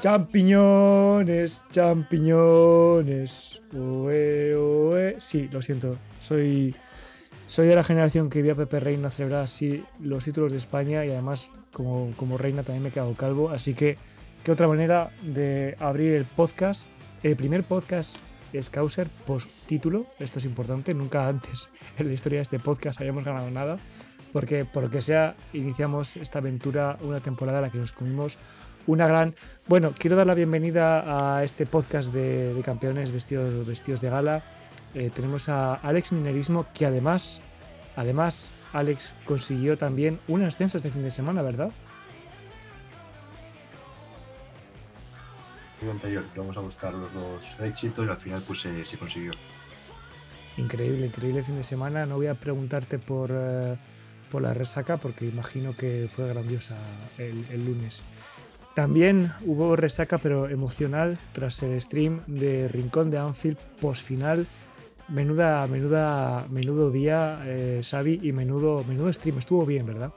Champiñones, champiñones. Sí, lo siento. Soy, soy de la generación que vio a Pepe Reina celebrar así los títulos de España y además como, como reina también me he quedado calvo. Así que, ¿qué otra manera de abrir el podcast? El primer podcast Scouser post título. Esto es importante. Nunca antes en la historia de este podcast hayamos ganado nada. Porque, por lo que sea, iniciamos esta aventura, una temporada en la que nos comimos una gran... Bueno, quiero dar la bienvenida a este podcast de, campeones vestidos, vestidos de gala. Eh, tenemos a Alex Minerismo, que además, además, Alex consiguió también un ascenso este fin de semana, ¿verdad? anterior, vamos a buscar los dos éxitos y al final pues se, consiguió. Increíble, increíble fin de semana. No voy a preguntarte por, eh, por la resaca porque imagino que fue grandiosa el, el lunes. También hubo resaca, pero emocional, tras el stream de Rincón de Anfield post final. Menuda, menuda, menudo día, eh, Xavi, y menudo, menudo stream. Estuvo bien, ¿verdad?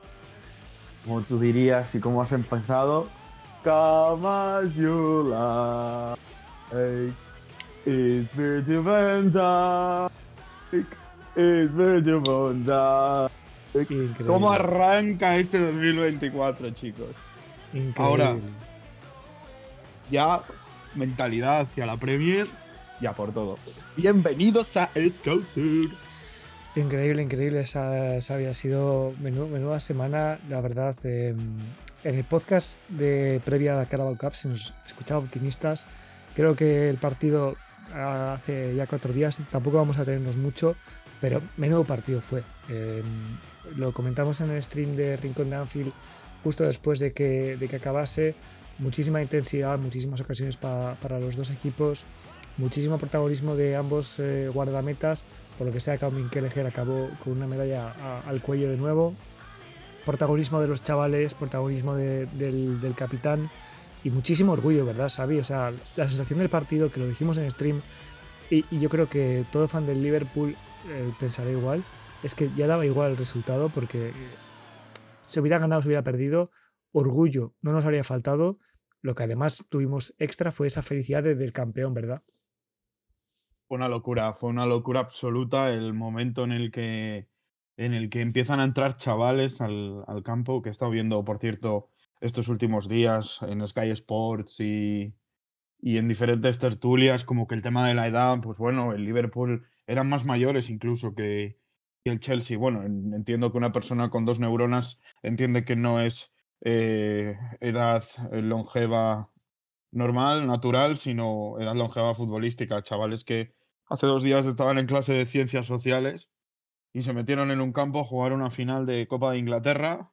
Como tú dirías y como has empezado, Come you like, it's ¿Cómo arranca este 2024, chicos? Ahora, ya mentalidad hacia la Premier, ya por todo. Bienvenidos a Scousers. Increíble, increíble. Esa, había sido menuda semana, la verdad. Em, en el podcast de previa a la Carabao Cup se nos escuchaba optimistas. Creo que el partido hace ya cuatro días, tampoco vamos a tenernos mucho, pero menudo partido fue. Em, lo comentamos en el stream de Rincón de Anfield justo después de que, de que acabase. Muchísima intensidad, muchísimas ocasiones para los dos equipos, muchísimo protagonismo de ambos eh, guardametas. Por lo que sea, Kaumin Kelleher acabó con una medalla al cuello de nuevo. Protagonismo de los chavales, protagonismo del, capitán y muchísimo orgullo, ¿verdad, Xavi? O sea, la sensación del partido, que lo dijimos en stream, y, yo creo que todo fan del Liverpool eh, pensará igual, es que ya daba igual el resultado porque se hubiera ganado, se hubiera perdido, orgullo no nos habría faltado. Lo que además tuvimos extra fue esa felicidad del campeón, ¿verdad? Fue una locura, fue una locura absoluta el momento en el que, en el que empiezan a entrar chavales al, campo, que he estado viendo, por cierto, estos últimos días en Sky Sports y, y en diferentes tertulias, como que el tema de la edad, pues bueno, el Liverpool eran más mayores incluso que, y el Chelsea, bueno, entiendo que una persona con dos neuronas entiende que no es eh, edad eh, longeva normal, natural, sino edad longeva futbolística. Chavales que hace dos días estaban en clase de ciencias sociales y se metieron en un campo a jugar una final de Copa de Inglaterra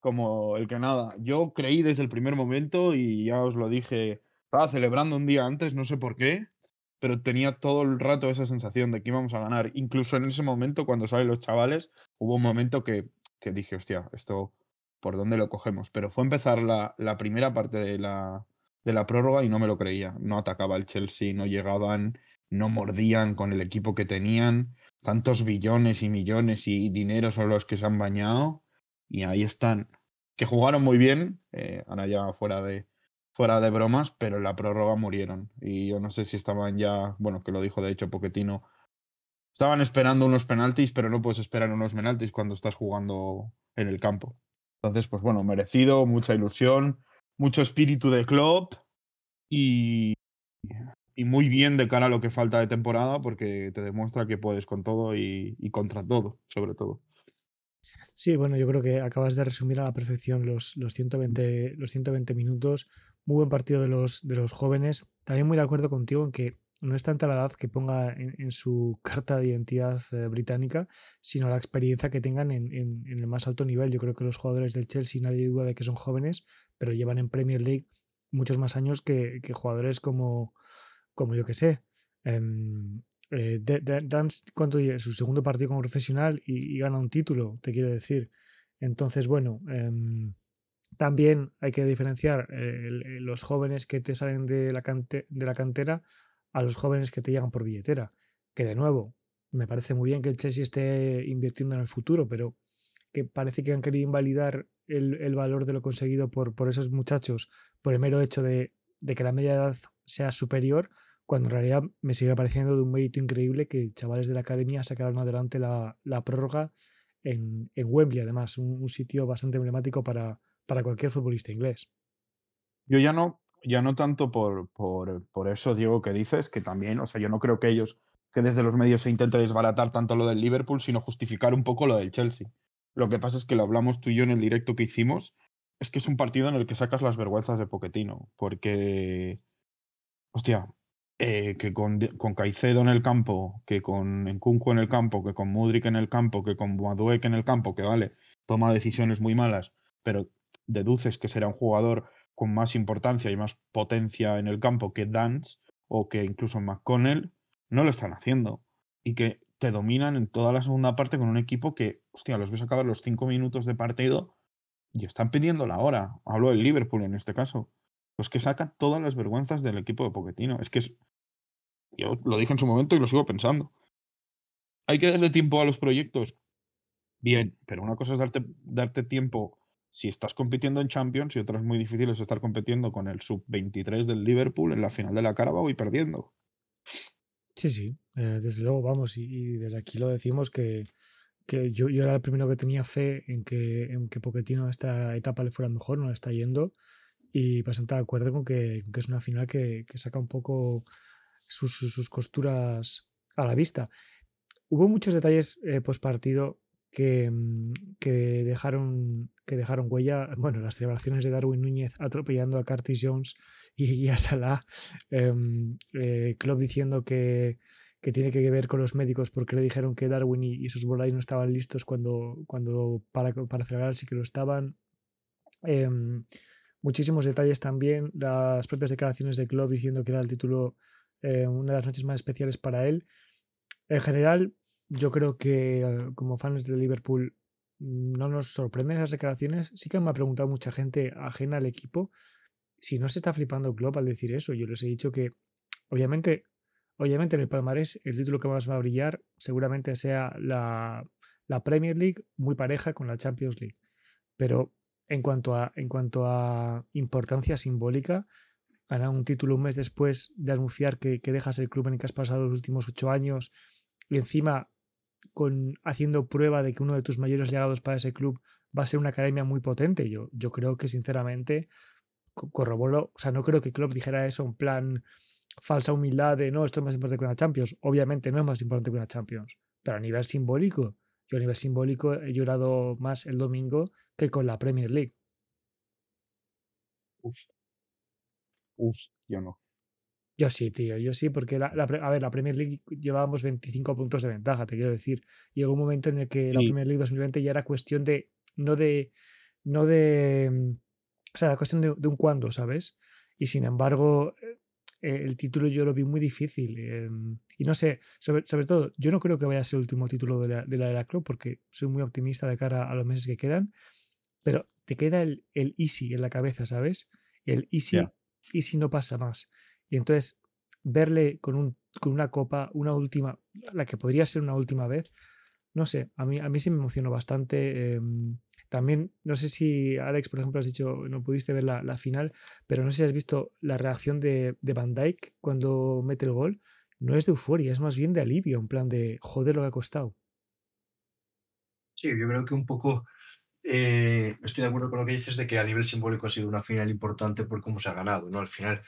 como el que nada. Yo creí desde el primer momento y ya os lo dije, estaba celebrando un día antes, no sé por qué, pero tenía todo el rato esa sensación de que íbamos a ganar. Incluso en ese momento, cuando salen los chavales, hubo un momento que, que dije, hostia, esto, ¿por dónde lo cogemos? Pero fue empezar la, la primera parte de la, de la prórroga y no me lo creía. No atacaba el Chelsea, no llegaban, no mordían con el equipo que tenían. Tantos billones y millones y dinero son los que se han bañado. Y ahí están. Que jugaron muy bien, eh, ahora ya fuera de, fuera de bromas, pero en la prórroga murieron. Y yo no sé si estaban ya, bueno, que lo dijo de hecho Poquetino, estaban esperando unos penaltis, pero no puedes esperar unos penaltis cuando estás jugando en el campo. Entonces, pues bueno, merecido, mucha ilusión, mucho espíritu de club y, y muy bien de cara a lo que falta de temporada, porque te demuestra que puedes con todo y, y contra todo, sobre todo. Sí, bueno, yo creo que acabas de resumir a la perfección los, los, 120, los 120 minutos muy buen partido de los, de los jóvenes. También muy de acuerdo contigo en que no es tanta la edad que ponga en, su carta de identidad eh, británica, sino la experiencia que tengan en, el más alto nivel. Yo creo que los jugadores del Chelsea, nadie duda de que son jóvenes, pero llevan en Premier League muchos más años que, jugadores como, como yo que sé. Um, eh, Dance, ¿cuánto Su segundo partido como profesional y, gana un título, te quiero decir. Entonces, bueno, em, también hay que diferenciar eh, los jóvenes que te salen de la, de la cantera a los jóvenes que te llegan por billetera. Que de nuevo, me parece muy bien que el Chelsea esté invirtiendo en el futuro, pero que parece que han querido invalidar el, valor de lo conseguido por, por esos muchachos por el mero hecho de, de que la media edad sea superior, cuando en realidad me sigue pareciendo de un mérito increíble que chavales de la academia sacaron adelante la, la prórroga en, en, Wembley, además, un sitio bastante emblemático para, para, cualquier futbolista inglés. Yo ya no, ya no tanto por, por, por, eso, Diego, que dices, que también, o sea, yo no creo que ellos, que desde los medios se intente desbaratar tanto lo del Liverpool, sino justificar un poco lo del Chelsea. Lo que pasa es que lo hablamos tú y yo en el directo que hicimos, es que es un partido en el que sacas las vergüenzas de Poquetino, porque, hostia, eh, que con, con, Caicedo en el campo, que con Nkunku en el campo, que con Mudrik en el campo, que con Madueke en el campo, que vale, toma decisiones muy malas, pero deduces que será un jugador con más importancia y más potencia en el campo que Dance o que incluso McConnell, no lo están haciendo. Y que te dominan en toda la segunda parte con un equipo que, hostia, los ves acabar los cinco minutos de partido y están pidiendo la hora. Hablo del Liverpool en este caso. Pues que saca todas las vergüenzas del equipo de Poquetino. Es que es. Yo lo dije en su momento y lo sigo pensando. Hay que darle tiempo a los proyectos. Bien, pero una cosa es darte, darte tiempo si estás compitiendo en Champions y otra es muy difícil es estar compitiendo con el sub-23 del Liverpool en la final de la Carabao y perdiendo. Sí, sí, eh, desde luego, vamos, y, desde aquí lo decimos que, que yo, yo, era el primero que tenía fe en que, en que Pochettino esta etapa le fuera mejor, no le está yendo, y bastante de acuerdo con que, que es una final que, que saca un poco sus, sus, sus, costuras a la vista. Hubo muchos detalles eh, post partido que, que, dejaron, que dejaron huella. Bueno, las celebraciones de Darwin Núñez atropellando a Curtis Jones y, a Salah. Eh, eh, diciendo que, que, tiene que ver con los médicos porque le dijeron que Darwin y, sus bolais no estaban listos cuando, cuando para, para celebrar, sí que lo estaban. Eh, muchísimos detalles también, las propias declaraciones de Klopp diciendo que era el título, eh, una de las noches más especiales para él. En general, yo creo que eh, como fans de Liverpool no nos sorprenden esas declaraciones. Sí que me ha preguntado mucha gente ajena al equipo si no se está flipando Klopp al decir eso. Yo les he dicho que, obviamente, obviamente en el palmarés el título que más va a brillar seguramente sea la, la Premier League muy pareja con la Champions League. Pero en cuanto a, en cuanto a importancia simbólica, ganar un título un mes después de anunciar que, que, dejas el club en el que has pasado los últimos ocho años y encima con, haciendo prueba de que uno de tus mayores llegados para ese club va a ser una academia muy potente. Yo, yo creo que sinceramente corroboro, o sea, no creo que Klopp dijera eso en plan falsa humildad de no, esto es más importante que una Champions. Obviamente no es más importante que una Champions, pero a nivel simbólico, yo a nivel simbólico he llorado más el domingo que con la Premier League. Uf. Uf, yo no. Yo sí, tío, yo sí, porque la, la, a ver, la Premier League llevábamos 25 puntos de ventaja, te quiero decir. Llegó un momento en el que la Premier League 2020 ya era cuestión de, no de, no de, o sea, era cuestión de, de un cuándo, ¿sabes? Y sin embargo, el título yo lo vi muy difícil. Eh, y no sé, sobre, sobre, todo, yo no creo que vaya a ser el último título de la, de la era club porque soy muy optimista de cara a los meses que quedan, pero te queda el, el easy en la cabeza, ¿sabes? El easy, yeah. easy no pasa más. Y entonces, verle con, un, con una copa, una última, la que podría ser una última vez, no sé, a mí, a mí sí me emocionó bastante. Eh, también, no sé si, Alex, por ejemplo, has dicho, no pudiste ver la, la final, pero no sé si has visto la reacción de, de, Van Dyke cuando mete el gol. No es de euforia, es más bien de alivio, en plan de joder lo que ha costado. Sí, yo creo que un poco eh, estoy de acuerdo con lo que dices de que a nivel simbólico ha sido una final importante por cómo se ha ganado, ¿no? Al final,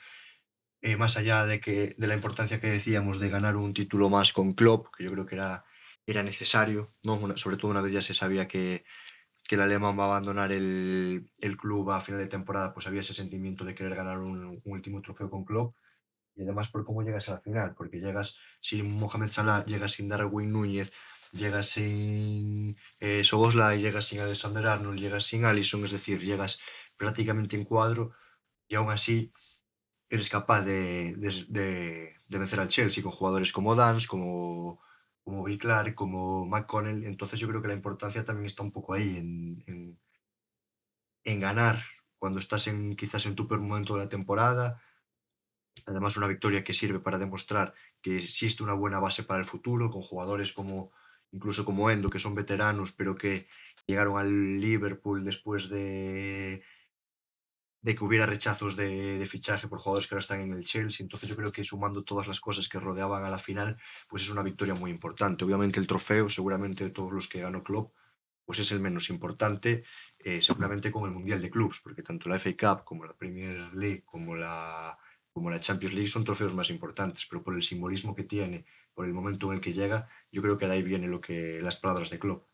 eh, más allá de, que, de la importancia que decíamos de ganar un título más con Klopp, que yo creo que era, era necesario, ¿no? Sobre todo una vez ya se sabía que, que el alemán va a abandonar el, el, club a final de temporada, pues había ese sentimiento de querer ganar un, un, último trofeo con Klopp. Y además por cómo llegas a la final, porque llegas sin Mohamed Salah, llegas sin Darwin Núñez, llegas sin eh, Soboslai, llegas sin Alexander Arnold, llegas sin Allison, es decir, llegas prácticamente en cuadro y aún así eres capaz de, de, de, vencer al Chelsea con jugadores como Dance, como como Bill Clark, como McConnell. Entonces yo creo que la importancia también está un poco ahí en, en, en ganar cuando estás en quizás en tu peor momento de la temporada. Además una victoria que sirve para demostrar que existe una buena base para el futuro, con jugadores como incluso como Endo, que son veteranos, pero que llegaron al Liverpool después de de que hubiera rechazos de, fichaje por jugadores que ahora están en el Chelsea. Entonces yo creo que sumando todas las cosas que rodeaban a la final, pues es una victoria muy importante. Obviamente el trofeo, seguramente de todos los que ganó Klopp, pues es el menos importante, eh, seguramente con el Mundial de Clubs, porque tanto la FA Cup como la Premier League como la, como la Champions League son trofeos más importantes, pero por el simbolismo que tiene, por el momento en el que llega, yo creo que de ahí viene lo que las palabras de Klopp.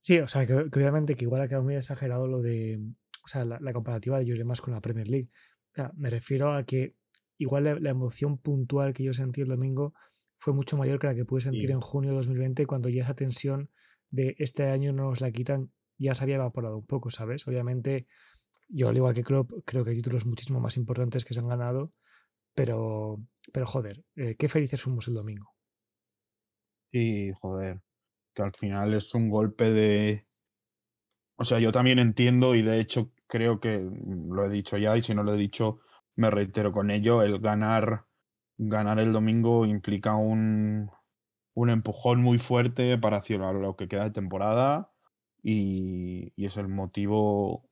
Sí, o sea, que, obviamente que igual ha quedado muy exagerado lo de, o sea, la, comparativa de Jure más con la Premier League. O sea, me refiero a que igual la, emoción puntual que yo sentí el domingo fue mucho mayor que la que pude sentir en junio de 2020 cuando ya esa tensión de este año no nos la quitan ya se había evaporado un poco, ¿sabes? Obviamente, yo al igual que Klopp, creo que hay títulos muchísimo más importantes que se han ganado, pero, pero joder, eh, qué felices fuimos el domingo. Sí, joder, al final es un golpe de... O sea, yo también entiendo y de hecho creo que mm, lo he dicho ya y si no lo he dicho me reitero con ello, el ganar ganar el domingo implica un, un empujón muy fuerte para hacia lo que queda de temporada y, y, es el motivo.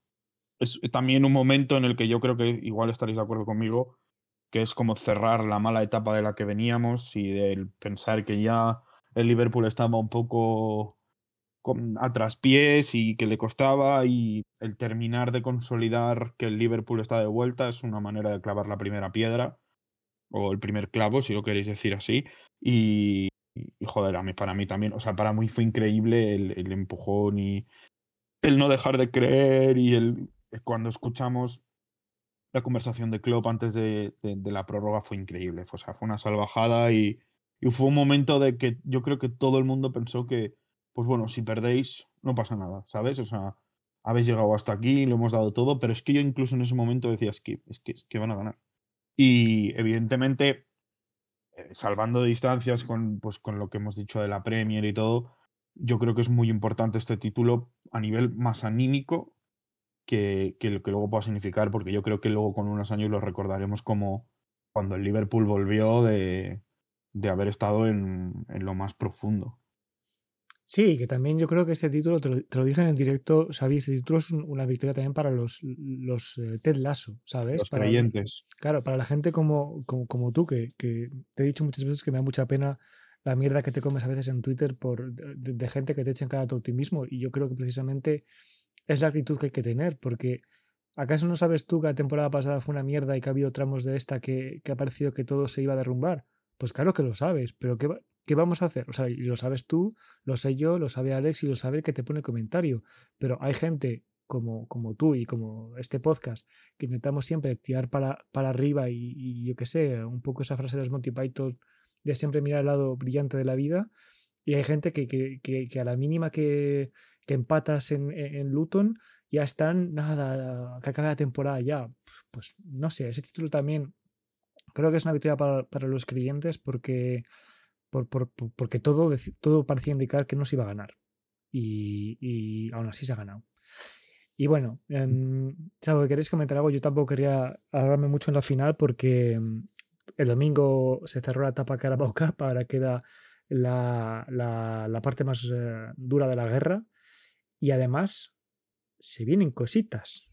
Es también un momento en el que yo creo que igual estaréis de acuerdo conmigo, que es como cerrar la mala etapa de la que veníamos y del pensar que ya el Liverpool estaba un poco a traspiés y que le costaba y el terminar de consolidar que el Liverpool está de vuelta es una manera de clavar la primera piedra o el primer clavo, si lo queréis decir así. Y, joder, a mí, para mí también, o sea, para mí fue increíble el, empujón y el no dejar de creer y el cuando escuchamos la conversación de Klopp antes de, la prórroga fue increíble. O sea, fue una salvajada y, y, fue un momento de que yo creo que todo el mundo pensó que, pues bueno, si perdéis, no pasa nada, ¿sabes? O sea, habéis llegado hasta aquí, lo hemos dado todo, pero es que yo incluso en ese momento decía, es que, es que, es que van a ganar. Y evidentemente, eh, salvando distancias con, pues, con lo que hemos dicho de la Premier y todo, yo creo que es muy importante este título a nivel más anímico que, que lo que luego pueda significar, porque yo creo que luego con unos años lo recordaremos como cuando el Liverpool volvió de, de haber estado en, en lo más profundo. Sí, que también yo creo que este título, te lo, dije en el directo, Xavi, este título es una victoria también para los, los eh, Ted Lasso, ¿sabes? Los creyentes. Claro, para la gente como, como, como tú, que, que, te he dicho muchas veces que me da mucha pena la mierda que te comes a veces en Twitter por, de, gente que te echa en cara tu optimismo. Y yo creo que precisamente es la actitud que hay que tener, porque ¿acaso no sabes tú que la temporada pasada fue una mierda y que ha habido tramos de esta que, que ha parecido que todo se iba a derrumbar? Pues claro que lo sabes, pero ¿qué, ¿qué vamos a hacer? O sea, y lo sabes tú, lo sé yo, lo sabe Alex y lo sabe el que te pone el comentario. Pero hay gente como, como tú y como este podcast que intentamos siempre tirar para, para arriba y, yo qué sé, un poco esa frase de los Monty Python de siempre mirar el lado brillante de la vida. Y hay gente que, que, que, a la mínima que, empatas en, en, Luton ya están, nada, que acaba la temporada ya. Pues no sé, ese título también Creo que es una victoria para, los creyentes porque, porque todo, todo parecía indicar que no se iba a ganar. Y, aún así se ha ganado. Y bueno, eh, ¿queréis comentar algo? Yo tampoco quería hablarme mucho en la final porque em, el domingo se cerró la etapa Carabao Cup, ahora queda la, la, parte más eh, dura de la guerra. Y además, se vienen cositas.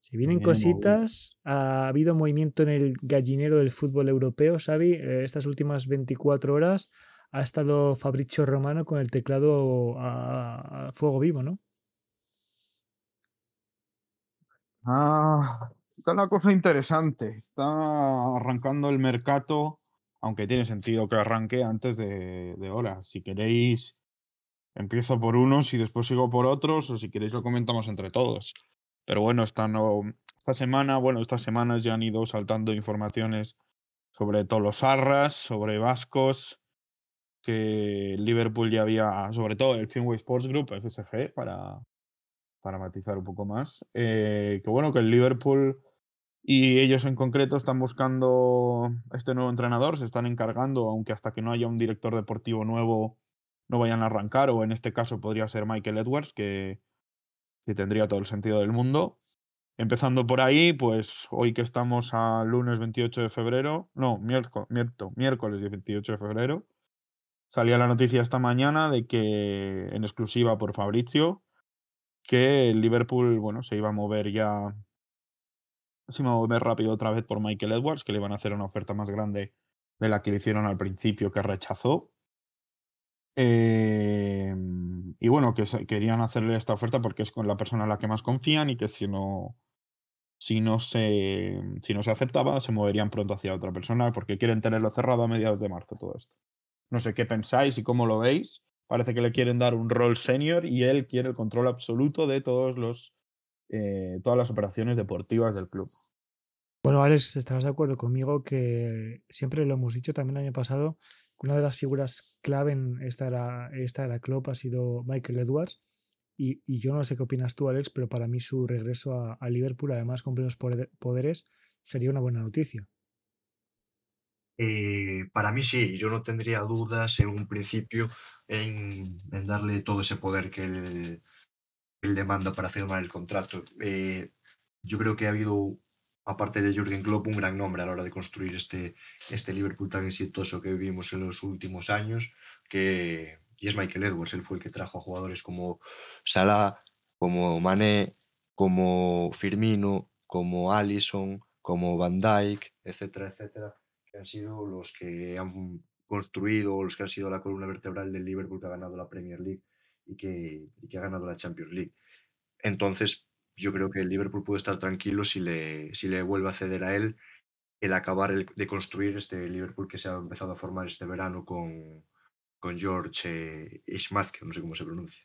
Si vienen cositas, ha habido movimiento en el gallinero del fútbol europeo, Xavi. Eh, estas últimas 24 horas ha estado Fabricio Romano con el teclado a, fuego vivo, ¿no? Ah, está una cosa interesante. Está arrancando el mercado, aunque tiene sentido que arranque antes de, de hora. Si queréis, empiezo por unos y después sigo por otros, o si queréis lo comentamos entre todos. Pero bueno, esta, no, esta semana, bueno, estas semanas ya han ido saltando informaciones sobre todos los Arras, sobre Vascos, que Liverpool ya había, sobre todo el Finway Sports Group, FSG, para, para matizar un poco más, eh, que bueno, que el Liverpool y ellos en concreto están buscando este nuevo entrenador, se están encargando, aunque hasta que no haya un director deportivo nuevo no vayan a arrancar, o en este caso podría ser Michael Edwards, que que tendría todo el sentido del mundo. Empezando por ahí, pues hoy que estamos a lunes 28 de febrero, no, miércoles, miércoles 28 de febrero, salía la noticia esta mañana de que, en exclusiva por Fabrizio, que el Liverpool, bueno, se iba a mover ya, se iba a mover rápido otra vez por Michael Edwards, que le iban a hacer una oferta más grande de la que le hicieron al principio, que rechazó. Em, y bueno, que querían hacerle esta oferta porque es con la persona en la que más confían y que si no, si no se, si no se aceptaba, se moverían pronto hacia otra persona porque quieren tenerlo cerrado a mediados de marzo todo esto. No sé qué pensáis y cómo lo veis. Parece que le quieren dar un rol senior y él quiere el control absoluto de todos los, eh, todas las operaciones deportivas del club. Bueno, Alex, estarás de acuerdo conmigo que siempre lo hemos dicho también el año pasado, una de las figuras clave en esta era, esta era Klopp ha sido Michael Edwards. Y, yo no sé qué opinas tú, Alex, pero para mí su regreso a, Liverpool, además con plenos poderes, sería una buena noticia. Eh, para mí sí, yo no tendría dudas en un principio en, darle todo ese poder que él, demanda para firmar el contrato. Eh, yo creo que ha habido aparte de Jürgen Klopp, un gran nombre a la hora de construir este, este Liverpool tan exitoso que vivimos en los últimos años, que, y es Michael Edwards, él fue el que trajo a jugadores como Salah, como Mané, como Firmino, como Allison, como Van Dijk, etcétera, etcétera, que han sido los que han construido, los que han sido la columna vertebral del Liverpool que ha ganado la Premier League y que, y que ha ganado la Champions League. Entonces, yo creo que el Liverpool puede estar tranquilo si le, si le vuelve a ceder a él el acabar de construir este Liverpool que se ha empezado a formar este verano con, con George eh, que no sé cómo se pronuncia.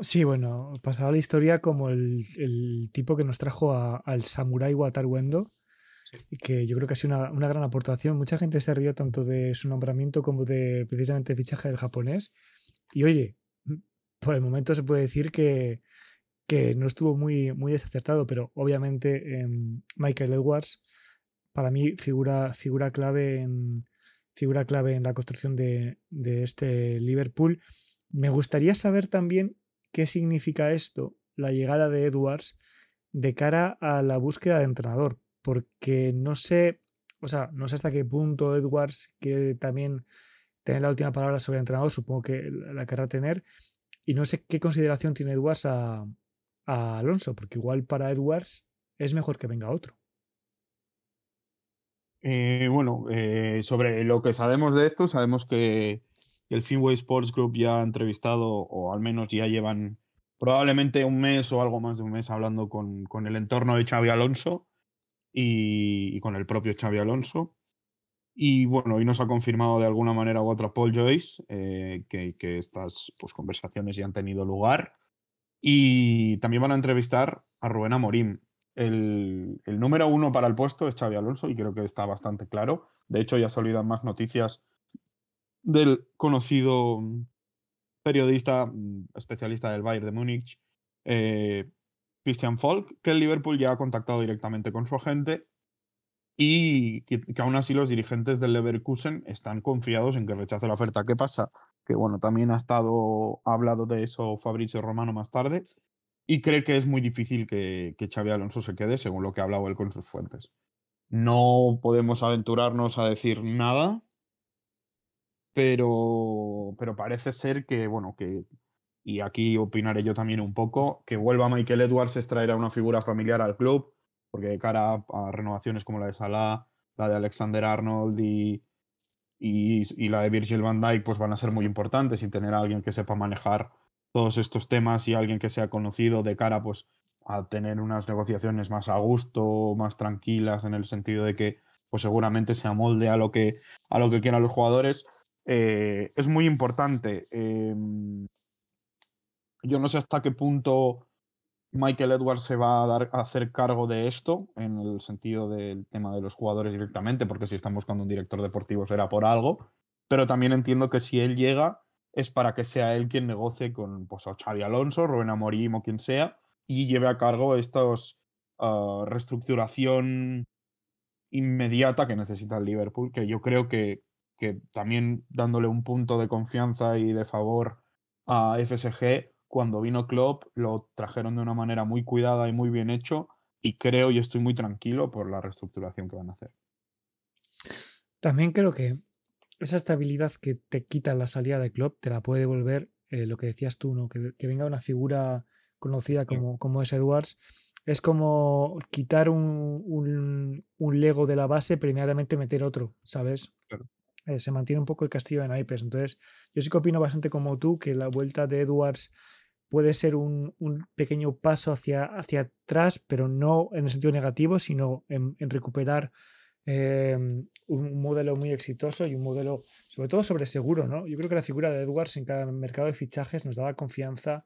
Sí, bueno, pasaba la historia como el, tipo que nos trajo al Samurai Wataruendo, que yo creo que ha sido una, una, gran aportación. Mucha gente se rió tanto de su nombramiento como de precisamente el fichaje del japonés. Y oye, por el momento se puede decir que, que no estuvo muy, muy desacertado, pero obviamente em, Michael Edwards para mí figura, figura, clave en, figura clave en la construcción de, este Liverpool. Me gustaría saber también qué significa esto, la llegada de Edwards, de cara a la búsqueda de entrenador, porque no sé, o sea, no sé hasta qué punto Edwards quiere también tener la última palabra sobre entrenador, supongo que la querrá tener, y no sé qué consideración tiene Edwards a, a Alonso, porque igual para Edwards es mejor que venga otro. Eh, bueno, eh, sobre lo que sabemos de esto, sabemos que el Finway Sports Group ya ha entrevistado, o al menos ya llevan probablemente un mes o algo más de un mes hablando con, con el entorno de Xavi Alonso y, con el propio Xavi Alonso. Y bueno, hoy nos ha confirmado de alguna manera u otra Paul Joyce eh, que, que, estas pues, conversaciones ya han tenido lugar. Y también van a entrevistar a Rubén Amorim. El, el, número uno para el puesto es Xavi Alonso y creo que está bastante claro. De hecho, ya salido más noticias del conocido periodista mm, especialista del Bayern de Múnich, eh, Christian Falk, que el Liverpool ya ha contactado directamente con su agente y que, aún así los dirigentes del Leverkusen están confiados en que rechace la oferta. ¿Qué pasa? Que bueno, también ha estado ha hablado de eso Fabricio Romano más tarde y cree que es muy difícil que, que Xavi Alonso se quede, según lo que ha hablado él con sus fuentes. No podemos aventurarnos a decir nada, pero, pero parece ser que, bueno, que, y aquí opinaré yo también un poco, que vuelva Michael Edwards es traer a una figura familiar al club, porque de cara a, renovaciones como la de Salah, la de Alexander Arnold y, y, la de Virgil van Dijk, pues van a ser muy importantes y tener a alguien que sepa manejar todos estos temas y alguien que sea conocido de cara pues a tener unas negociaciones más a gusto, más tranquilas, en el sentido de que pues seguramente se amolde a lo que, a lo que quieran los jugadores, eh, es muy importante. Em, yo no sé hasta qué punto Michael Edwards se va a, dar, a hacer cargo de esto, en el sentido del tema de los jugadores directamente, porque si están buscando un director deportivo será por algo, pero también entiendo que si él llega es para que sea él quien negocie con pues, Xavi Alonso, Rubén Amorim o quien sea, y lleve a cargo esta ah, reestructuración inmediata que necesita el Liverpool, que yo creo que, que también dándole un punto de confianza y de favor a FSG cuando vino Klopp lo trajeron de una manera muy cuidada y muy bien hecho y creo y estoy muy tranquilo por la reestructuración que van a hacer. También creo que esa estabilidad que te quita la salida de Klopp te la puede devolver eh, lo que decías tú, ¿no? Que, venga una figura conocida como, como es Edwards, es como quitar un, un, Lego de la base, primariamente meter otro, ¿sabes? Eh, se mantiene un poco el castillo de naipes. Entonces, yo sí que opino bastante como tú que la vuelta de Edwards puede ser un, pequeño paso hacia, hacia atrás, pero no en el sentido negativo, sino en, recuperar em, un modelo muy exitoso y un modelo, sobre todo sobre seguro, ¿no? Yo creo que la figura de Edwards en cada mercado de fichajes nos daba confianza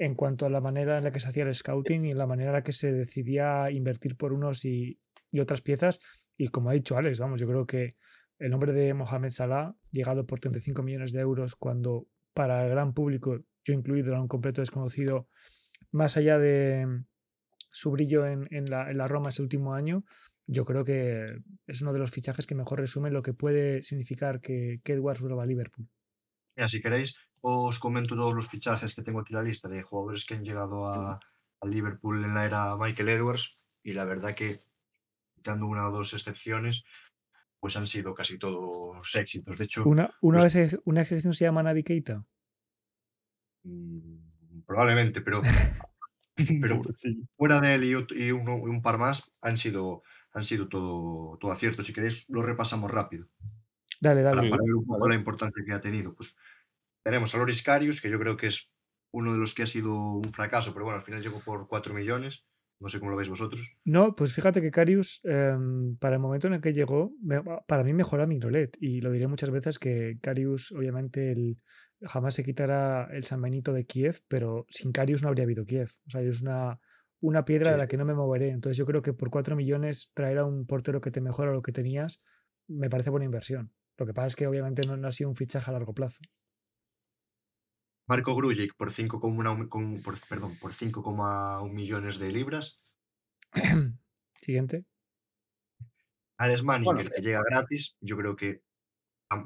en cuanto a la manera en la que se hacía el scouting y en la manera en la que se decidía invertir por unos y, otras piezas. Y como ha dicho Alex, vamos, yo creo que el nombre de Mohamed Salah, llegado por 35 millones de euros, cuando para el gran público, yo incluido, era un completo desconocido, más allá de su brillo en, la, Roma ese último año, yo creo que es uno de los fichajes que mejor resume lo que puede significar que, que Edwards vuelva a Liverpool. Mira, si queréis, os comento todos los fichajes que tengo aquí en la lista de jugadores que han llegado a, Liverpool en la era Michael Edwards y la verdad que, quitando una o dos excepciones, pues han sido casi todos éxitos. De hecho, ¿una, una, pues una excepción se llama Navi Keita? Mm, probablemente, pero, pero fuera de él y, un par más han sido, han sido todo, todo acierto. Si queréis, lo repasamos rápido. Dale, dale. Para, ver un poco la importancia que ha tenido. Pues tenemos a Loris Carius, que yo creo que es uno de los que ha sido un fracaso, pero bueno, al final llegó por 4 millones. No sé cómo lo veis vosotros. No, pues fíjate que Carius, em, para el momento en el que llegó, para mí mejora Mignolet. Y lo diré muchas veces que Carius, obviamente, el, jamás se quitará el San Benito de Kiev, pero sin Carius no habría habido Kiev. O sea, es una, una piedra de la que no me moveré. Entonces yo creo que por 4 millones traer a un portero que te mejora lo que tenías, me parece buena inversión. Lo que pasa es que obviamente no, no ha sido un fichaje a largo plazo. Marco Grujic por 5,1 por, perdón, por 5,1 millones de libras. Siguiente. Alex Manninger, que llega gratis, yo creo que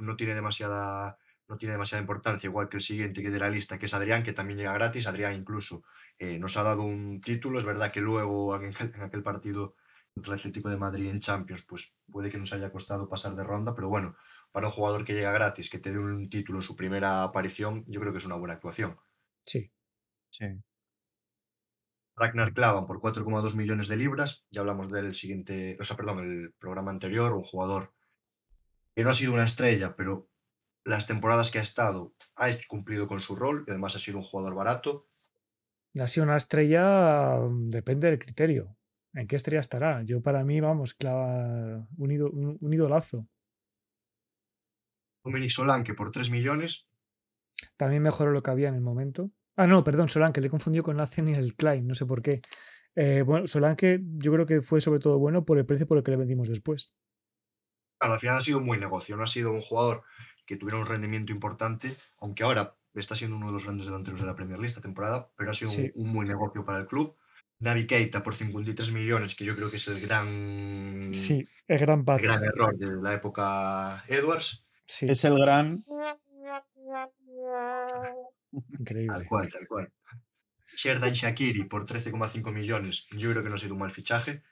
no tiene demasiada no tiene demasiada importancia, igual que el siguiente que de la lista, que es Adrián, que también llega gratis. Adrián incluso eh, nos ha dado un título. Es verdad que luego en aquel partido contra el Atlético de Madrid en Champions, pues puede que nos haya costado pasar de ronda, pero bueno, para un jugador que llega gratis, que te dé un título en su primera aparición, yo creo que es una buena actuación. Sí. Sí. Ragnar Klavan por 4,2 millones de libras, ya hablamos del siguiente, o sea, perdón, el programa anterior, un jugador que no ha sido una estrella, pero las temporadas que ha estado ha cumplido con su rol y además ha sido un jugador barato. Ha sido una estrella, mm, depende del criterio. ¿En qué estrella estará? Yo para mí, vamos, clava un, un, idolazo. Dominic Solanke por 3 millones. También mejoró lo que había en el momento. Ah, no, perdón, Solanke, le confundió con el Klein, no sé por qué. Eh, bueno, Solanke yo creo que fue sobre todo bueno por el precio por el que le vendimos después. Claro, al final ha sido un buen negocio, no ha sido un jugador que tuviera un rendimiento importante, aunque ahora está siendo uno de los grandes delanteros de la Premier League esta temporada, pero ha sido un, un, buen negocio para el club. Navi Keita por 53 millones, que yo creo que es el gran, sí, el gran, gran error de la época Edwards. Sí. Es el gran. Increíble. Tal cual, tal cual. Sherdan Shakiri por 13,5 millones, yo creo que no ha sido un mal fichaje.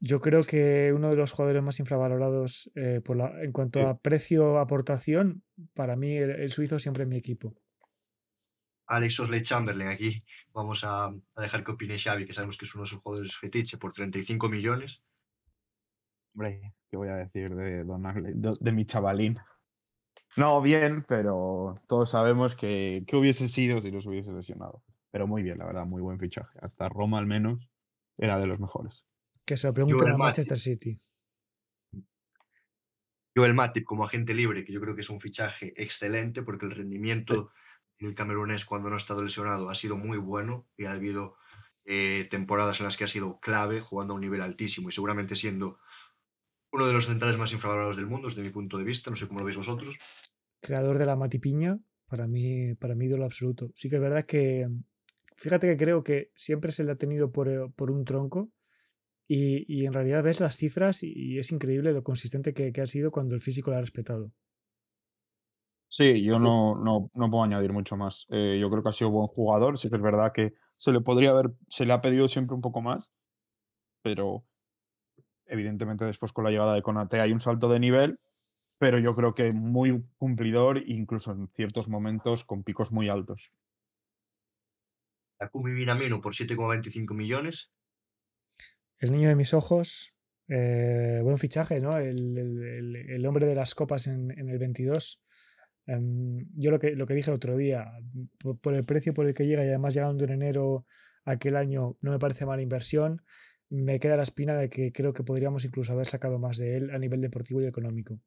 Yo creo que uno de los jugadores más infravalorados eh, por la, en cuanto a precio-aportación, para mí el, suizo siempre es mi equipo. Alex Osley Chamberlain aquí. Vamos a, dejar que opine Xavi, que sabemos que es uno de sus jugadores fetiche, por 35 millones. Hombre, ¿qué voy a decir de, de, mi chavalín? No, bien, pero todos sabemos que, que hubiese sido si los hubiese lesionado. Pero muy bien, la verdad, muy buen fichaje. Hasta Roma al menos era de los mejores. Que se lo pregunten a Manchester City. Joel Matip como agente libre, que yo creo que es un fichaje excelente porque el rendimiento el camerunés cuando no ha estado lesionado ha sido muy bueno y ha habido eh, temporadas en las que ha sido clave, jugando a un nivel altísimo y seguramente siendo uno de los centrales más infravalorados del mundo, desde mi punto de vista. No sé cómo lo veis vosotros. Creador de la Matipiña, para mí, para mí ídolo absoluto. Sí que es verdad que, fíjate que creo que siempre se le ha tenido por, eh, por un tronco y, y, en realidad ves las cifras y, es increíble lo consistente que, que ha sido cuando el físico lo ha respetado. Sí, yo no, no, no puedo añadir mucho más. Eh, yo creo que ha sido buen jugador. Sí que es verdad que se le podría haber, se le ha pedido siempre un poco más, pero evidentemente después con la llegada de Conate hay un salto de nivel, pero yo creo que muy cumplidor, incluso en ciertos momentos con picos muy altos. Takumi Minamino por 7,25 millones. El niño de mis ojos, eh, buen fichaje, ¿no? El, hombre de las copas en, el 22. Em, yo lo que, lo que dije el otro día, por, el precio por el que llega y además llegando en enero aquel año, no me parece mala inversión. Me queda la espina de que creo que podríamos incluso haber sacado más de él a nivel deportivo y económico.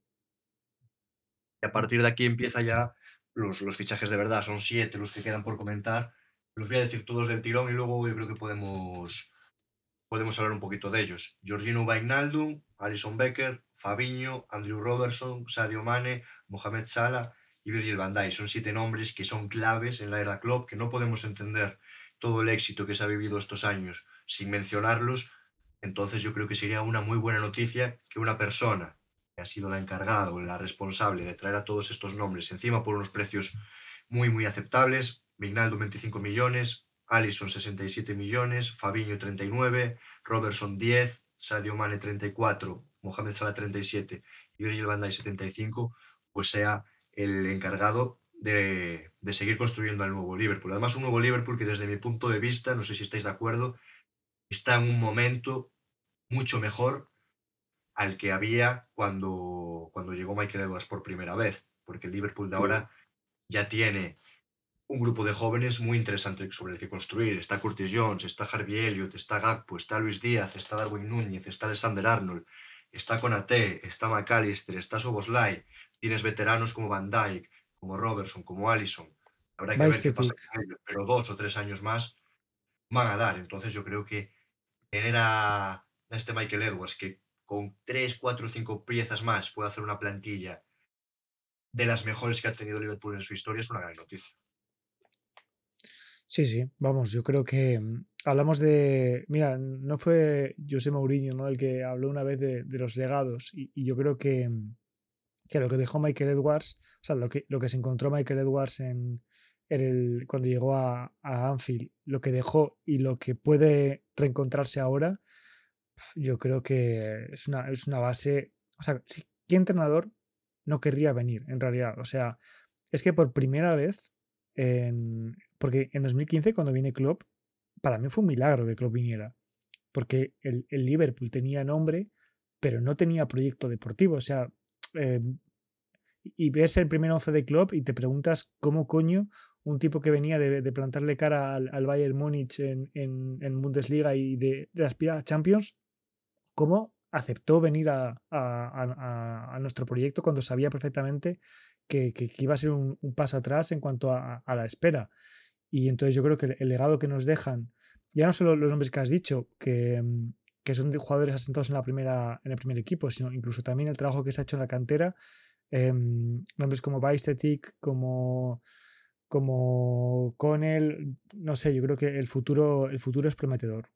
Y a partir de aquí empieza ya los, los fichajes de verdad. Son siete los que quedan por comentar. Los voy a decir todos del tirón y luego yo creo que podemos, podemos hablar un poquito de ellos. Georgino Wijnaldum, Alison Becker, Fabiño, Andrew Robertson, Sadio Mane, Mohamed Salah y Virgil van Dijk. Son siete nombres que son claves en la era club, que no podemos entender todo el éxito que se ha vivido estos años sin mencionarlos. Entonces yo creo que sería una muy buena noticia que una persona que ha sido la encargada o la responsable de traer a todos estos nombres encima por unos precios muy, muy aceptables, Vignaldo 25 millones, Allison 67 millones, Fabiño 39, Robertson 10, Sadio Mane 34, Mohamed Salah 37 y Virgil van Dijk 75, pues sea el encargado de, de, seguir construyendo al nuevo Liverpool. Además, un nuevo Liverpool que desde mi punto de vista, no sé si estáis de acuerdo, está en un momento mucho mejor al que había cuando, cuando llegó Michael Edwards por primera vez, porque el Liverpool de ahora ya tiene un grupo de jóvenes muy interesante sobre el que construir. Está Curtis Jones, está Harvey Elliott, está Gakpo, está Luis Díaz, está Darwin Núñez, está Alexander Arnold, está Conate, está McAllister, está Soboslai. Tienes veteranos como Van Dyke, como Robertson, como Allison. Habrá que ver qué pasa con ellos, pero dos o tres años más van a dar. Entonces yo creo que tener a este Michael Edwards que con tres, cuatro o cinco piezas más puede hacer una plantilla de las mejores que ha tenido Liverpool en su historia es una gran noticia. Sí, sí, vamos, yo creo que mm, hablamos de, mira, no fue José Mourinho, ¿no? El que habló una vez de, los legados y, yo creo que, mm, que, lo que dejó Michael Edwards, o sea, lo que, lo que se encontró Michael Edwards en, el, cuando llegó a, Anfield, lo que dejó y lo que puede reencontrarse ahora, yo creo que es una, es una base, o sea, ¿qué entrenador no querría venir en realidad? O sea, es que por primera vez, en, porque en 2015 cuando viene Klopp, para mí fue un milagro que Klopp viniera, porque el, Liverpool tenía nombre, pero no tenía proyecto deportivo, o sea, eh, y ves el primer once de Klopp y te preguntas cómo coño un tipo que venía de, plantarle cara al, Bayern Múnich en, en, Bundesliga y de, de aspirar a Champions, cómo aceptó venir a, nuestro proyecto cuando sabía perfectamente que, iba a ser un, paso atrás en cuanto a, la espera. Y entonces yo creo que el, legado que nos dejan, ya no solo los nombres que has dicho, que, mm, son jugadores asentados en, la primera, en el primer equipo, sino incluso también el trabajo que se ha hecho en la cantera, em, nombres como Baistetic, como como Connell, no sé, yo creo que el futuro, el futuro es prometedor.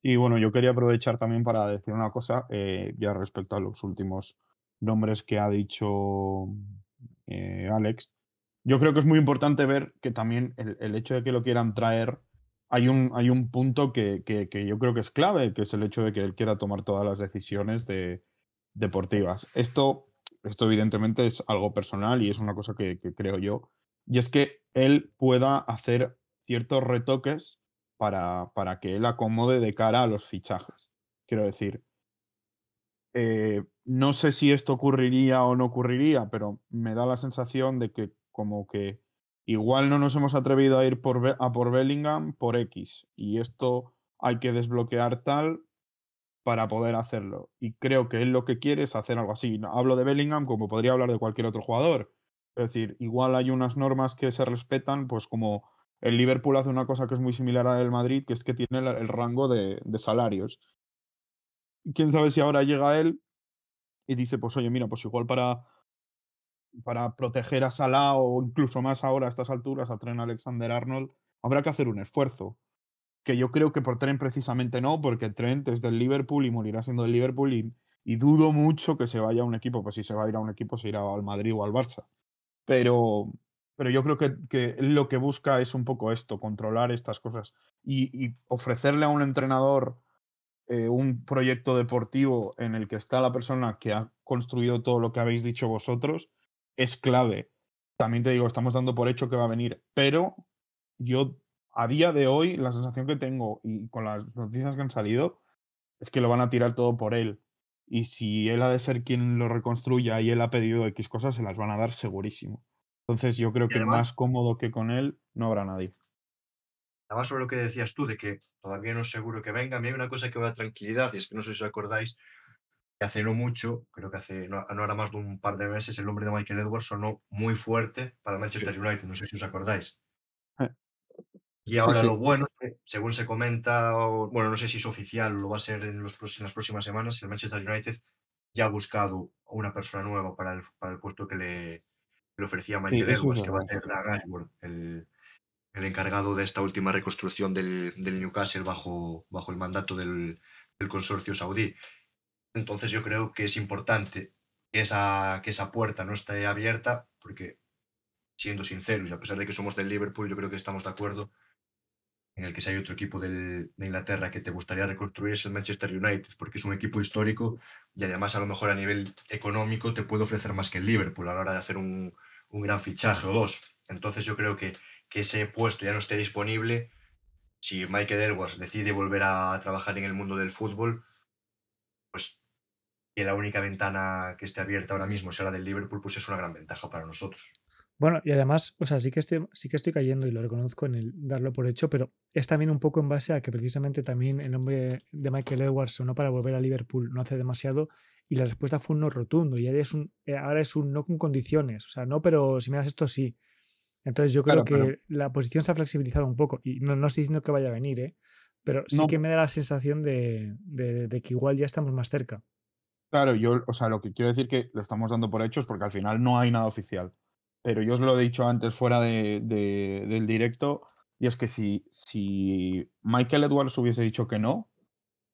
Y bueno, yo quería aprovechar también para decir una cosa, eh, ya respecto a los últimos nombres que ha dicho eh, Alex. Yo creo que es muy importante ver que también el, hecho de que lo quieran traer, hay un, hay un punto que, que, yo creo que es clave, que es el hecho de que él quiera tomar todas las decisiones de, deportivas. Esto, esto evidentemente es algo personal y es una cosa que creo yo. Y es que él pueda hacer ciertos retoques para, para que él acomode de cara a los fichajes. Quiero decir, eh, no sé si esto ocurriría o no ocurriría, pero me da la sensación de que como que igual no nos hemos atrevido a ir por, a por Bellingham por X y esto hay que desbloquear tal para poder hacerlo. Y creo que él lo que quiere es hacer algo así. Hablo de Bellingham como podría hablar de cualquier otro jugador. Es decir, igual hay unas normas que se respetan, pues como el Liverpool hace una cosa que es muy similar al Madrid, que es que tiene el, rango de, salarios. Quién sabe si ahora llega él y dice, pues oye, mira, pues igual para, para proteger a Salah o incluso más ahora a estas alturas a Trent Alexander Arnold, habrá que hacer un esfuerzo. Que yo creo que por Trent precisamente no, porque Trent es del Liverpool y morirá siendo del Liverpool y, dudo mucho que se vaya a un equipo, pues si se va a ir a un equipo se irá al Madrid o al Barça. Pero, pero yo creo que, que, lo que busca es un poco esto, controlar estas cosas y, ofrecerle a un entrenador eh, un proyecto deportivo en el que está la persona que ha construido todo lo que habéis dicho vosotros es clave. También te digo, estamos dando por hecho que va a venir, pero yo a día de hoy la sensación que tengo y con las noticias que han salido es que lo van a tirar todo por él. Y si él ha de ser quien lo reconstruya y él ha pedido X cosas, se las van a dar segurísimo. Entonces yo creo que más cómodo que con él no habrá nadie. Además, sobre lo que decías tú, de que todavía no es seguro que venga, a mí hay una cosa que me da tranquilidad, y es que no sé si os acordáis, que hace no mucho, creo que hace no, no era más de un par de meses, el nombre de Michael Edwards sonó muy fuerte para Manchester United, no sé si os acordáis. Y ahora lo bueno es que, según se comenta, bueno, no sé si es oficial lo va a ser en, los, en las próximas semanas, el Manchester United ya ha buscado una persona nueva para el, para el puesto que le, le ofrecía Michael Edwards, que va a ser Greg Ashworth, el, el encargado de esta última reconstrucción del, Newcastle bajo, bajo el mandato del, consorcio saudí. Entonces yo creo que es importante que esa, que esa puerta no esté abierta, porque siendo sinceros, y a pesar de que somos del Liverpool, yo creo que estamos de acuerdo en el que si hay otro equipo de Inglaterra que te gustaría reconstruir es el Manchester United, porque es un equipo histórico y además a lo mejor a nivel económico te puede ofrecer más que el Liverpool a la hora de hacer un, gran fichaje o dos. Entonces yo creo que que ese puesto ya no esté disponible, si Michael Edwards decide volver a trabajar en el mundo del fútbol, pues que la única ventana que esté abierta ahora mismo sea la del Liverpool, pues es una gran ventaja para nosotros. Bueno, y además, o sea, sí que, estoy, sí que estoy cayendo y lo reconozco en el darlo por hecho, pero es también un poco en base a que precisamente también el nombre de Michael Edwards sonó para volver a Liverpool no hace demasiado y la respuesta fue un no rotundo y ahora es un, eh, ahora es un no con condiciones, o sea, no, pero si me das esto sí. Entonces yo creo que la posición se ha flexibilizado un poco y no, estoy diciendo que vaya a venir, ¿eh? pero sí que me da la sensación de, que igual ya estamos más cerca. Claro, yo, o sea, lo que quiero decir que lo estamos dando por hechos porque al final no hay nada oficial. Pero yo os lo he dicho antes fuera de, del directo y es que si, si Michael Edwards hubiese dicho que no,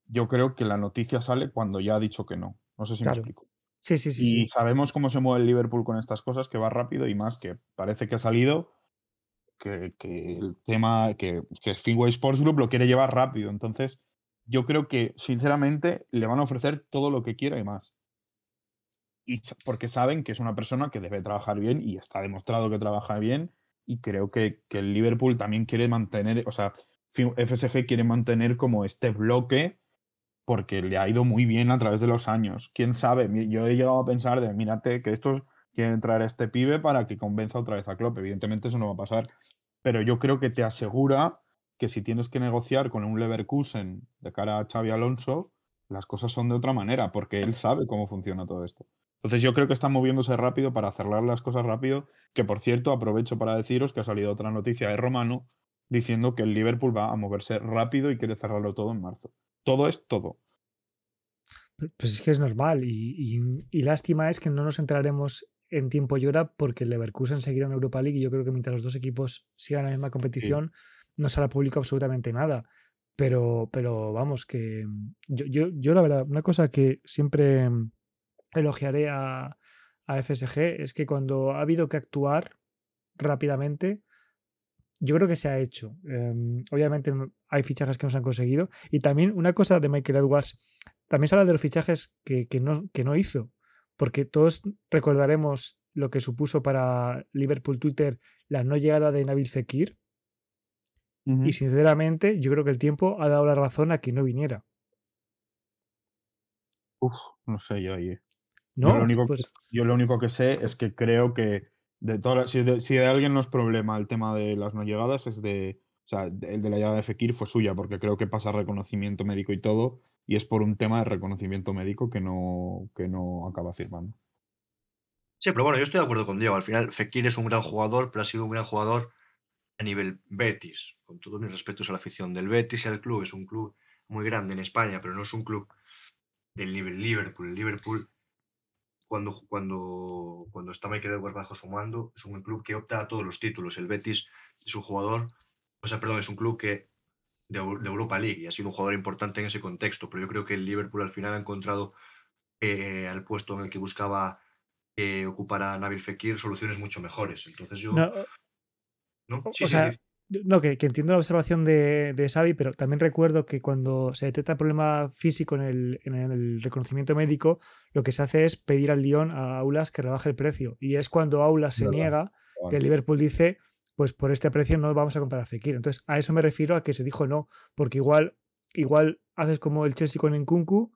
yo creo que la noticia sale cuando ya ha dicho que no. No sé si me explico. Sí, sí, sí. Y sabemos cómo se mueve el Liverpool con estas cosas, que va rápido y más, que parece que ha salido, que, el tema, que, que Finway Sports Group lo quiere llevar rápido. Entonces, yo creo que, sinceramente, le van a ofrecer todo lo que quiera y más. Y porque saben que es una persona que debe trabajar bien y está demostrado que trabaja bien. Y creo que, que el Liverpool también quiere mantener, o sea, FSG quiere mantener como este bloque porque le ha ido muy bien a través de los años. ¿Quién sabe? Yo he llegado a pensar de, mírate, que estos quieren traer a este pibe para que convenza otra vez a Klopp. Evidentemente eso no va a pasar. Pero yo creo que te asegura que si tienes que negociar con un Leverkusen de cara a Xavi Alonso, las cosas son de otra manera, porque él sabe cómo funciona todo esto. Entonces yo creo que está moviéndose rápido para cerrar las cosas rápido, que por cierto aprovecho para deciros que ha salido otra noticia de Romano diciendo que el Liverpool va a moverse rápido y quiere cerrarlo todo en marzo. Todo es todo. Pues es que es normal y, lástima es que no nos entraremos en tiempo y hora porque el Leverkusen seguirá en Europa League y yo creo que mientras los dos equipos sigan la misma competición no será público absolutamente nada. Pero, pero vamos, que yo, yo, yo la verdad, una cosa que siempre elogiaré a, a FSG es que cuando ha habido que actuar rápidamente, yo creo que se ha hecho. Em, obviamente hay fichajes que no se han conseguido. Y también una cosa de Michael Edwards, también se habla de los fichajes que, no, que no hizo. Porque todos recordaremos lo que supuso para Liverpool Twitter la no llegada de Nabil Fekir. Y sinceramente, yo creo que el tiempo ha dado la razón a que no viniera. Uf, no sé yo ahí. No, yo lo, único, pues yo lo único que sé es que creo que de todas, si, de, alguien no es problema el tema de las no llegadas, es de. O sea, el de la llegada de Fekir fue suya, porque creo que pasa reconocimiento médico y todo, y es por un tema de reconocimiento médico que no, que no acaba firmando. Sí, pero bueno, yo estoy de acuerdo con Diego. Al final, Fekir es un gran jugador, pero ha sido un gran jugador a nivel Betis. Con todos mis respetos a la afición del Betis y al club. Es un club muy grande en España, pero no es un club del nivel Liverpool. El Liverpool cuando, cuando, cuando está Michael Edwards bajo su mando, es un club que opta a todos los títulos. El Betis es un jugador, o sea, perdón, es un club que de, Europa League y ha sido un jugador importante en ese contexto, pero yo creo que el Liverpool al final ha encontrado eh, al puesto en el que buscaba eh, ocupar a Nabil Fekir soluciones mucho mejores. Entonces yo... No, ¿no? Sí, sí, no, que, entiendo la observación de, de Xavi, pero también recuerdo que cuando se detecta problema físico en el, en el, reconocimiento médico, lo que se hace es pedir al Lyon a Aulas que rebaje el precio. Y es cuando Aulas se niega que el Liverpool dice, pues por este precio no vamos a comprar a Fekir. Entonces, a eso me refiero a que se dijo no, porque igual, igual haces como el Chelsea con Nkunku,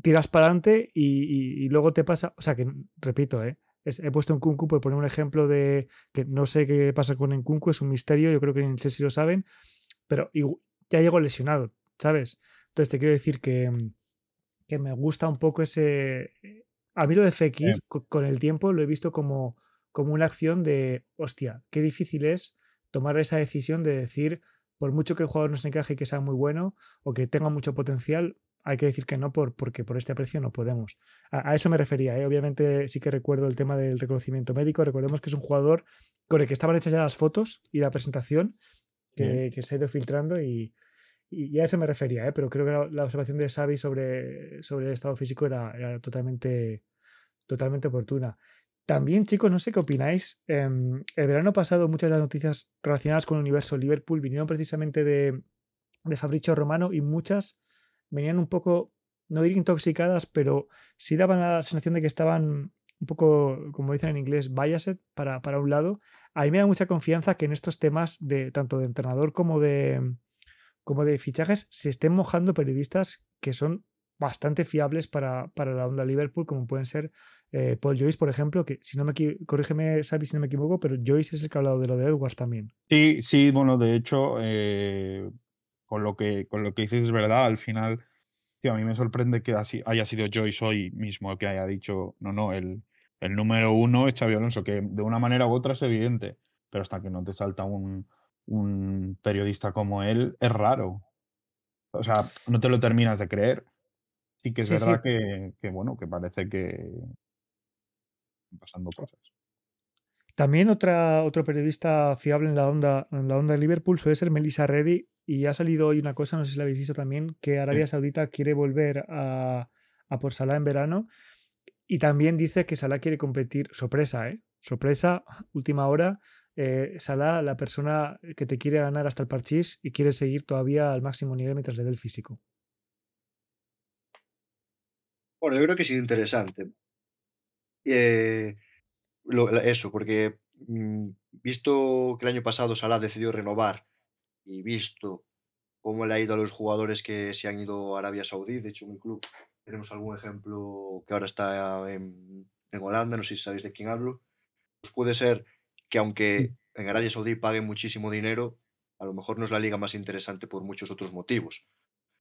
tiras para adelante y, luego te pasa, o sea que, repito, ¿eh? He puesto Nkunku por poner un ejemplo de que no sé qué pasa con Nkunku, es un misterio, yo creo que en el Chelsea lo saben, pero ya llegó lesionado, ¿sabes? Entonces te quiero decir que, que me gusta un poco ese... A mí lo de Fekir, con el tiempo lo he visto como como una acción de, hostia, qué difícil es tomar esa decisión de decir, por mucho que el jugador no se encaje y que sea muy bueno o que tenga mucho potencial, hay que decir que no por, porque por este precio no podemos. A, eso me refería. ¿eh? Obviamente sí que recuerdo el tema del reconocimiento médico. Recordemos que es un jugador con el que estaban hechas ya las fotos y la presentación que, se ha ido filtrando y, y, a eso me refería. ¿eh? Pero creo que la, observación de Xavi sobre, sobre el estado físico era, era totalmente, totalmente oportuna. También, chicos, no sé qué opináis. Em, el verano pasado muchas de las noticias relacionadas con el universo Liverpool vinieron precisamente de, de Fabricio Romano y muchas venían un poco, no diría intoxicadas, pero sí daban la sensación de que estaban un poco, como dicen en inglés, biased para, para un lado. A mí me da mucha confianza que en estos temas de tanto de entrenador como de, como de fichajes se estén mojando periodistas que son bastante fiables para, para la onda Liverpool, como pueden ser eh, Paul Joyce, por ejemplo, que si no me corrígeme, Sabi, si no me equivoco, pero Joyce es el que ha hablado de lo de Edwards también. Sí, sí, bueno, de hecho, eh, con, lo que, con lo que dices es verdad, al final, a mí me sorprende que así, haya sido Joyce hoy mismo que haya dicho, no, no, el, el número uno es Xavi Alonso, que de una manera u otra es evidente, pero hasta que no te salta un, un periodista como él, es raro. O sea, no te lo terminas de creer. Sí que es verdad Que, que, bueno, que parece que, pasando cosas. También otra, otro periodista fiable en la onda, en la onda de Liverpool suele ser Melissa Reddy. Y ha salido hoy una cosa, no sé si la habéis visto también, que Arabia Saudita quiere volver a, a por Salah en verano. Y también dice que Salah quiere competir. Sorpresa, ¿eh? Sorpresa, última hora. Eh, Salah, la persona que te quiere ganar hasta el parchís y quiere seguir todavía al máximo nivel mientras le dé el físico. Bueno, yo creo que es interesante. Eh, eso, porque mm, visto que el año pasado Salah decidió renovar y visto cómo le ha ido a los jugadores que se han ido a Arabia Saudí, de hecho en mi club tenemos algún ejemplo que ahora está en, Holanda, no sé si sabéis de quién hablo, pues puede ser que aunque en Arabia Saudí paguen muchísimo dinero, a lo mejor no es la liga más interesante por muchos otros motivos.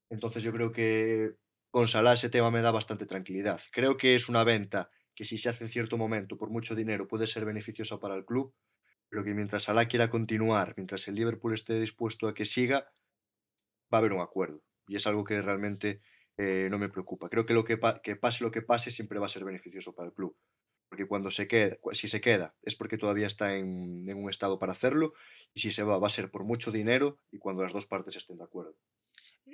Entonces yo creo que con Salah ese tema me da bastante tranquilidad. Creo que es una venta que si se hace en cierto momento por mucho dinero puede ser beneficiosa para el club, pero que mientras Salah quiera continuar, mientras el Liverpool esté dispuesto a que siga, va a haber un acuerdo. Y es algo que realmente eh, no me preocupa. Creo que, lo que, pase lo que pase siempre va a ser beneficioso para el club. Porque cuando se queda, si se queda es porque todavía está en, un estado para hacerlo y si se va va a ser por mucho dinero y cuando las dos partes estén de acuerdo.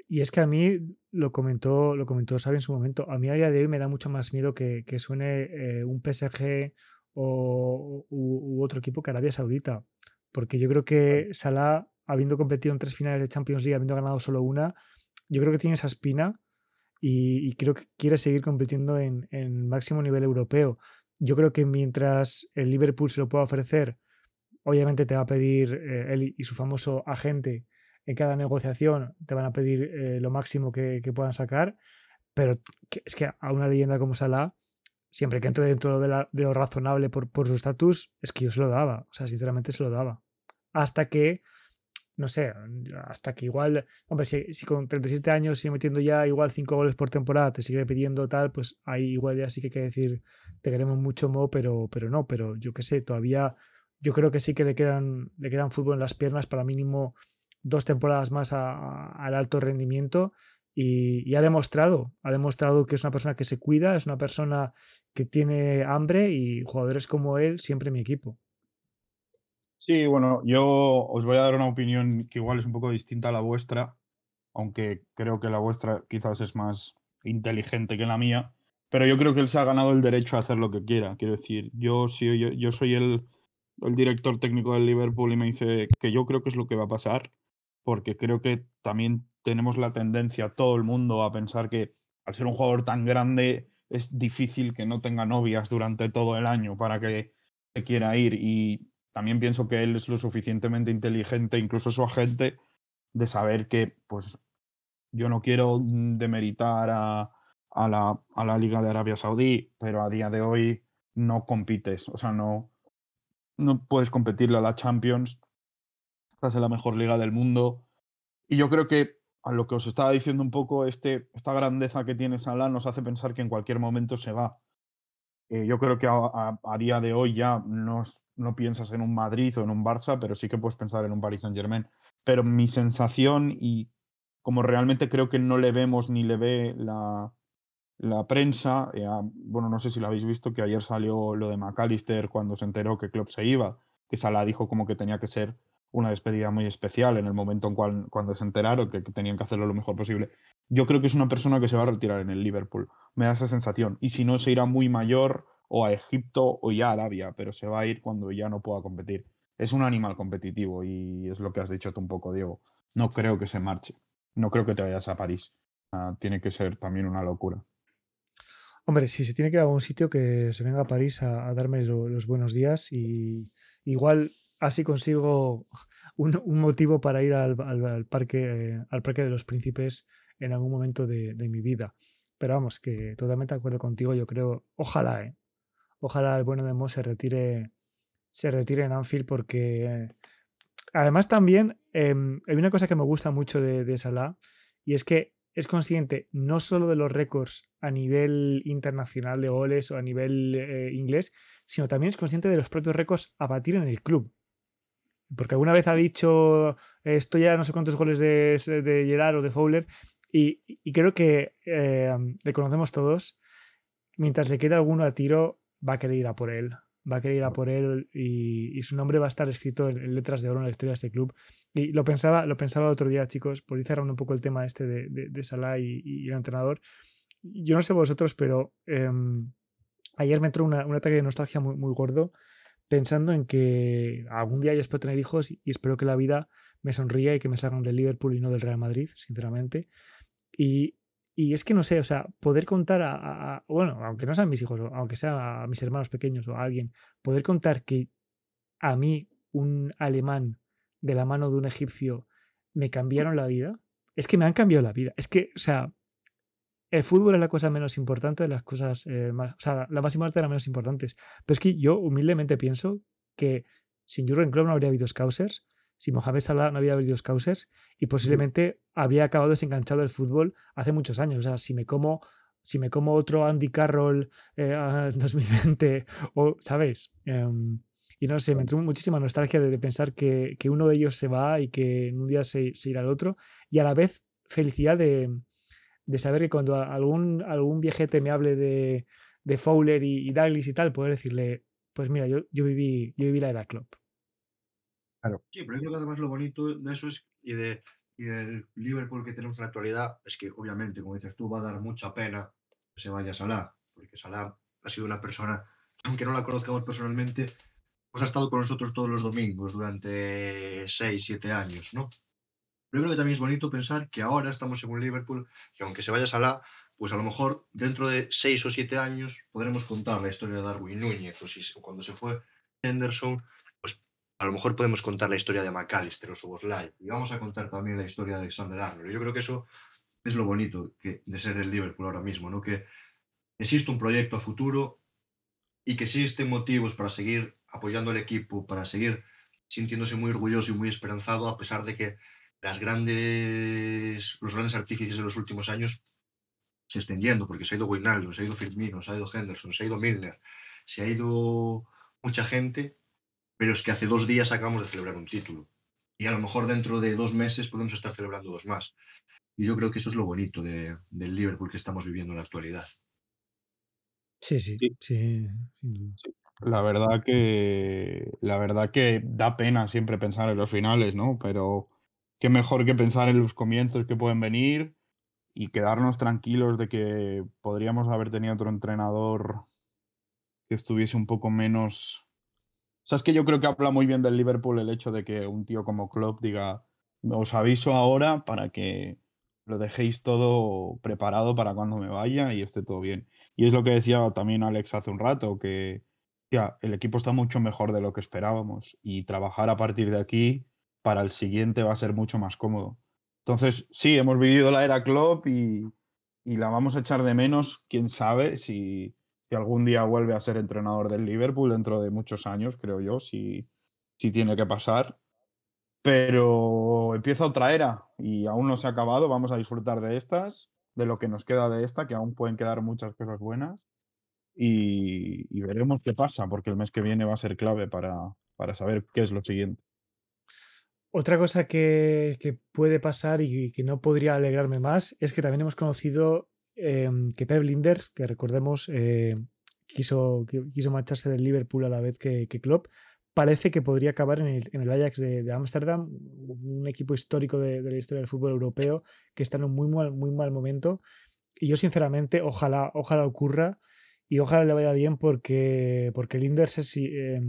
Y es que a mí, lo comentó, lo comentó en su momento, a mí a día de hoy me da mucho más miedo que, que suene eh, un PSG o, u, otro equipo que Arabia Saudita. Porque yo creo que Salah, habiendo competido en tres finales de Champions League, habiendo ganado solo una, yo creo que tiene esa espina y, creo que quiere seguir compitiendo en, en, máximo nivel europeo. Yo creo que mientras el Liverpool se lo pueda ofrecer, obviamente te va a pedir eh, él y su famoso agente en cada negociación te van a pedir eh, lo máximo que, puedan sacar, pero es que a una leyenda como Salah, siempre que entre dentro de, lo razonable por, su estatus, es que yo se lo daba, o sea, sinceramente se lo daba. Hasta que, no sé, hasta que igual, hombre, si, si con 37 años sigue metiendo ya igual 5 goles por temporada, te sigue pidiendo tal, pues ahí igual ya sí que hay que decir, te queremos mucho, Mo, pero, pero no, pero yo qué sé, todavía yo creo que sí que le quedan, le quedan fútbol en las piernas para mínimo dos temporadas más al alto rendimiento y, ha demostrado, ha demostrado que es una persona que se cuida, es una persona que tiene hambre y jugadores como él siempre mi equipo. Sí, bueno, yo os voy a dar una opinión que igual es un poco distinta a la vuestra, aunque creo que la vuestra quizás es más inteligente que la mía, pero yo creo que él se ha ganado el derecho a hacer lo que quiera. Quiero decir, yo, si yo, yo soy el, el director técnico del Liverpool y me dice que yo creo que es lo que va a pasar, porque creo que también tenemos la tendencia, todo el mundo, a pensar que al ser un jugador tan grande es difícil que no tenga novias durante todo el año para que se quiera ir. Y también pienso que él es lo suficientemente inteligente, incluso su agente, de saber que, pues, yo no quiero demeritar a, la, a la Liga de Arabia Saudí, pero a día de hoy no compites, o sea, no, no puedes competirle a la Champions, estás en la mejor liga del mundo. Y yo creo que a lo que os estaba diciendo un poco, este, esta grandeza que tiene Salah nos hace pensar que en cualquier momento se va. Eh, yo creo que a, día de hoy ya no, no piensas en un Madrid o en un Barça, pero sí que puedes pensar en un Paris Saint Germain. Pero mi sensación y como realmente creo que no le vemos ni le ve la, la prensa, eh, bueno, no sé si lo habéis visto, que ayer salió lo de McAllister cuando se enteró que Klopp se iba, que Salah dijo como que tenía que ser una despedida muy especial en el momento en cual, cuando se enteraron que, tenían que hacerlo lo mejor posible. Yo creo que es una persona que se va a retirar en el Liverpool. Me da esa sensación. Y si no, se irá muy mayor o a Egipto o ya a Arabia, pero se va a ir cuando ya no pueda competir. Es un animal competitivo y es lo que has dicho tú un poco, Diego. No creo que se marche. No creo que te vayas a París. tiene que ser también una locura. Hombre, si se tiene que ir a algún sitio, que se venga a París a, darme los buenos días y igual así consigo un, motivo para ir al, parque, al parque de los príncipes en algún momento de, mi vida. Pero vamos, que totalmente de acuerdo contigo, yo creo, ojalá, ¿eh? ojalá el bueno de Mo se retire, se retire en Anfield porque además también em, hay una cosa que me gusta mucho de, de Salah y es que es consciente no solo de los récords a nivel internacional de goles o a nivel eh, inglés, sino también es consciente de los propios récords a batir en el club. Porque alguna vez ha dicho, estoy ya no sé cuántos goles de, de Gerard o de Fowler, y, creo que eh, le conocemos todos. Mientras le quede alguno a tiro, va a querer ir a por él. Va a querer ir a por él y, su nombre va a estar escrito en, letras de oro en la historia de este club. Y lo pensaba, lo pensaba el otro día, chicos, por ir cerrando un poco el tema este de, de, Salah y, el entrenador. Yo no sé vosotros, pero em, ayer me entró un ataque de nostalgia muy gordo pensando en que algún día yo espero tener hijos y espero que la vida me sonría y que me salgan del Liverpool y no del Real Madrid, sinceramente. Y, es que no sé, o sea, poder contar a, bueno, aunque no sean mis hijos, aunque sean a mis hermanos pequeños o a alguien, poder contar que a mí un alemán de la mano de un egipcio me cambiaron la vida, es que me han cambiado la vida. Es que, o sea, el fútbol es la cosa menos importante de las cosas eh, más. O sea, la más importante de las menos importantes. Pero es que yo humildemente pienso que sin Jurgen Klopp no habría habido Scousers, sin Mohamed Salah no habría habido Scousers y posiblemente habría acabado desenganchado el fútbol hace muchos años. O sea, si me como, si me como otro Andy Carroll eh, en 2020, o, ¿sabes? Em, y no sé, me entró muchísima nostalgia de, pensar que, que, uno de ellos se va y que en un día se, se irá al otro. Y a la vez felicidad de, de saber que cuando algún, algún viejete me hable de, de Fowler y, Douglas y tal, poder decirle, pues mira, yo, yo, viví, yo viví la era Klopp. Claro. Sí, pero yo creo que además lo bonito de eso es, y, de, y del Liverpool que tenemos en la actualidad, es que obviamente, como dices tú, va a dar mucha pena que se vaya Salah, porque Salah ha sido una persona, aunque no la conozcamos personalmente, pues ha estado con nosotros todos los domingos durante 6, 7 años, ¿no? Pero creo que también es bonito pensar que ahora estamos en un Liverpool que aunque se vaya Salah, pues a lo mejor dentro de seis o siete años podremos contar la historia de Darwin Núñez o si cuando se fue Henderson, pues a lo mejor podemos contar la historia de McAllister o Soboslai y vamos a contar también la historia de Alexander Arnold. Yo creo que eso es lo bonito que, de ser el Liverpool ahora mismo, ¿no? que existe un proyecto a futuro y que existen motivos para seguir apoyando al equipo, para seguir sintiéndose muy orgulloso y muy esperanzado a pesar de que las grandes, los grandes artífices de los últimos años se estén yendo, porque se ha ido Wijnaldum, se ha ido Firmino, se ha ido Henderson, se ha ido Milner, se ha ido mucha gente, pero es que hace dos días acabamos de celebrar un título. Y a lo mejor dentro de dos meses podemos estar celebrando dos más. Y yo creo que eso es lo bonito de, del Liverpool que estamos viviendo en la actualidad. Sí, sí, sí, La verdad que la verdad que da pena siempre pensar en los finales, ¿no? Pero qué mejor que pensar en los comienzos que pueden venir y quedarnos tranquilos de que podríamos haber tenido otro entrenador que estuviese un poco menos... O sea, es que yo creo que habla muy bien del Liverpool el hecho de que un tío como Klopp diga, os aviso ahora para que lo dejéis todo preparado para cuando me vaya y esté todo bien. Y es lo que decía también Alex hace un rato, que ya, el equipo está mucho mejor de lo que esperábamos y trabajar a partir de aquí para el siguiente va a ser mucho más cómodo. Entonces, sí, hemos vivido la era Klopp y, y la vamos a echar de menos, quién sabe si, algún día vuelve a ser entrenador del Liverpool dentro de muchos años, creo yo, si, si tiene que pasar. Pero empieza otra era y aún no se ha acabado, vamos a disfrutar de estas, de lo que nos queda de esta, que aún pueden quedar muchas cosas buenas. Y, y veremos qué pasa, porque el mes que viene va a ser clave para, para saber qué es lo siguiente. Otra cosa que, puede pasar y que no podría alegrarme más es que también hemos conocido eh, que Pep Linders, que recordemos eh, quiso, quiso marcharse del Liverpool a la vez que, que Klopp, parece que podría acabar en el, Ajax de Ámsterdam, un equipo histórico de, de, la historia del fútbol europeo que está en un muy mal, muy mal momento. Y yo sinceramente, ojalá, ojalá ocurra y ojalá le vaya bien porque, porque Linders es, eh,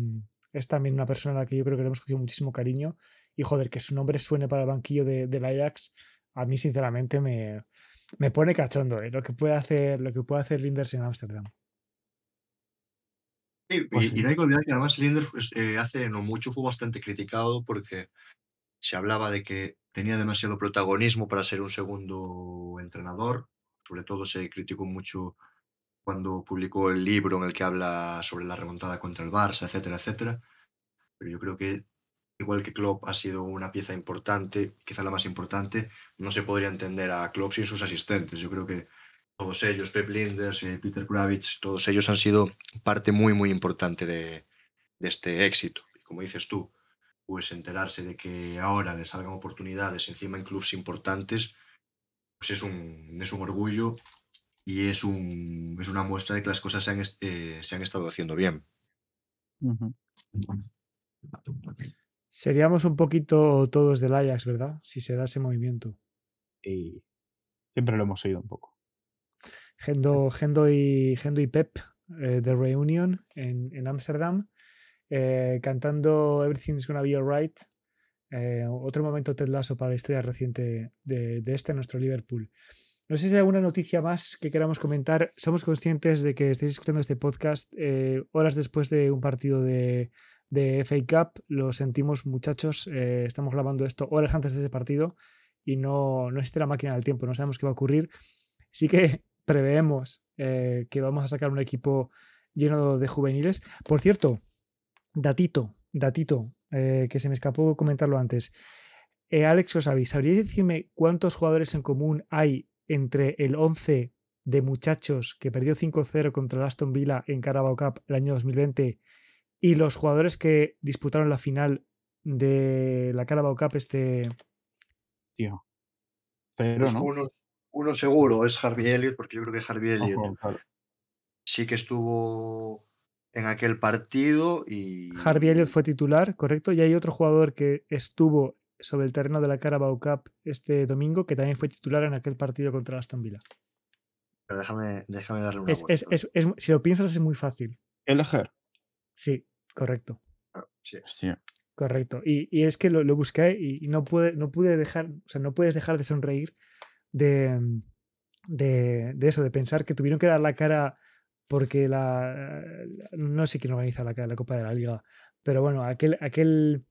es también una persona a la que yo creo que le hemos cogido muchísimo cariño y joder, que su nombre suene para el banquillo de, del Ajax, a mí sinceramente me, me pone cachondo ¿eh? lo, que puede hacer, lo que puede hacer Linders en Ámsterdam. Sí, pues y, y, no hay que olvidar que además Linders pues, eh, hace no mucho fue bastante criticado porque se hablaba de que tenía demasiado protagonismo para ser un segundo entrenador. Sobre todo se criticó mucho cuando publicó el libro en el que habla sobre la remontada contra el Barça, etcétera, etcétera. Pero yo creo que igual que Klopp ha sido una pieza importante, quizá la más importante, no se podría entender a Klopp sin sus asistentes. Yo creo que todos ellos, Pep Linders, eh, Peter Kravitz, todos ellos han sido parte muy, muy importante de, de, este éxito. Y como dices tú, pues enterarse de que ahora le salgan oportunidades encima en clubes importantes, pues es un, es un orgullo y es, un, es una muestra de que las cosas se han, eh, se han estado haciendo bien. Uh -huh. Seríamos un poquito todos del Ajax, ¿verdad? Si se da ese movimiento. Y siempre lo hemos seguido un poco. Gendo, Gendo, y, Gendo y Pep eh, de Reunion en Ámsterdam, eh, cantando Everything's Gonna Be Alright. Eh, otro momento Ted Lasso para la historia reciente de, de, este, nuestro Liverpool. No sé si hay alguna noticia más que queramos comentar. Somos conscientes de que estáis escuchando este podcast eh, horas después de un partido de, de FA Cup. Lo sentimos, muchachos. Eh, estamos grabando esto horas antes de ese partido y no, no existe la máquina del tiempo. No sabemos qué va a ocurrir. Sí que preveemos eh, que vamos a sacar un equipo lleno de juveniles. Por cierto, datito, datito, eh, que se me escapó comentarlo antes. Alex, os sabéis, ¿sabríais decirme cuántos jugadores en común hay entre el 11 de muchachos que perdió 5-0 contra el Aston Villa en Carabao Cup el año 2020 y los jugadores que disputaron la final de la Carabao Cup este... Tío. Cero, ¿no? Uno, uno, seguro es Harvey Elliott, porque yo creo que Harvey Elliott Ojo, claro. sí que estuvo en aquel partido y... Harvey Elliott fue titular, correcto, y hay otro jugador que estuvo sobre el terreno de la Carabao Cup este domingo que también fue titular en aquel partido contra Aston Villa. Pero déjame, déjame darle una es, es, es, es, Si lo piensas es muy fácil. Eleger. Sí, correcto. Ah, sí. Sí. Correcto. Y, y, es que lo, lo busqué y, y, no, pude, no pude dejar, o sea, no puedes dejar de sonreír de, de, de, eso, de pensar que tuvieron que dar la cara porque la. No sé quién organiza la, la Copa de la Liga, pero bueno, aquel, aquel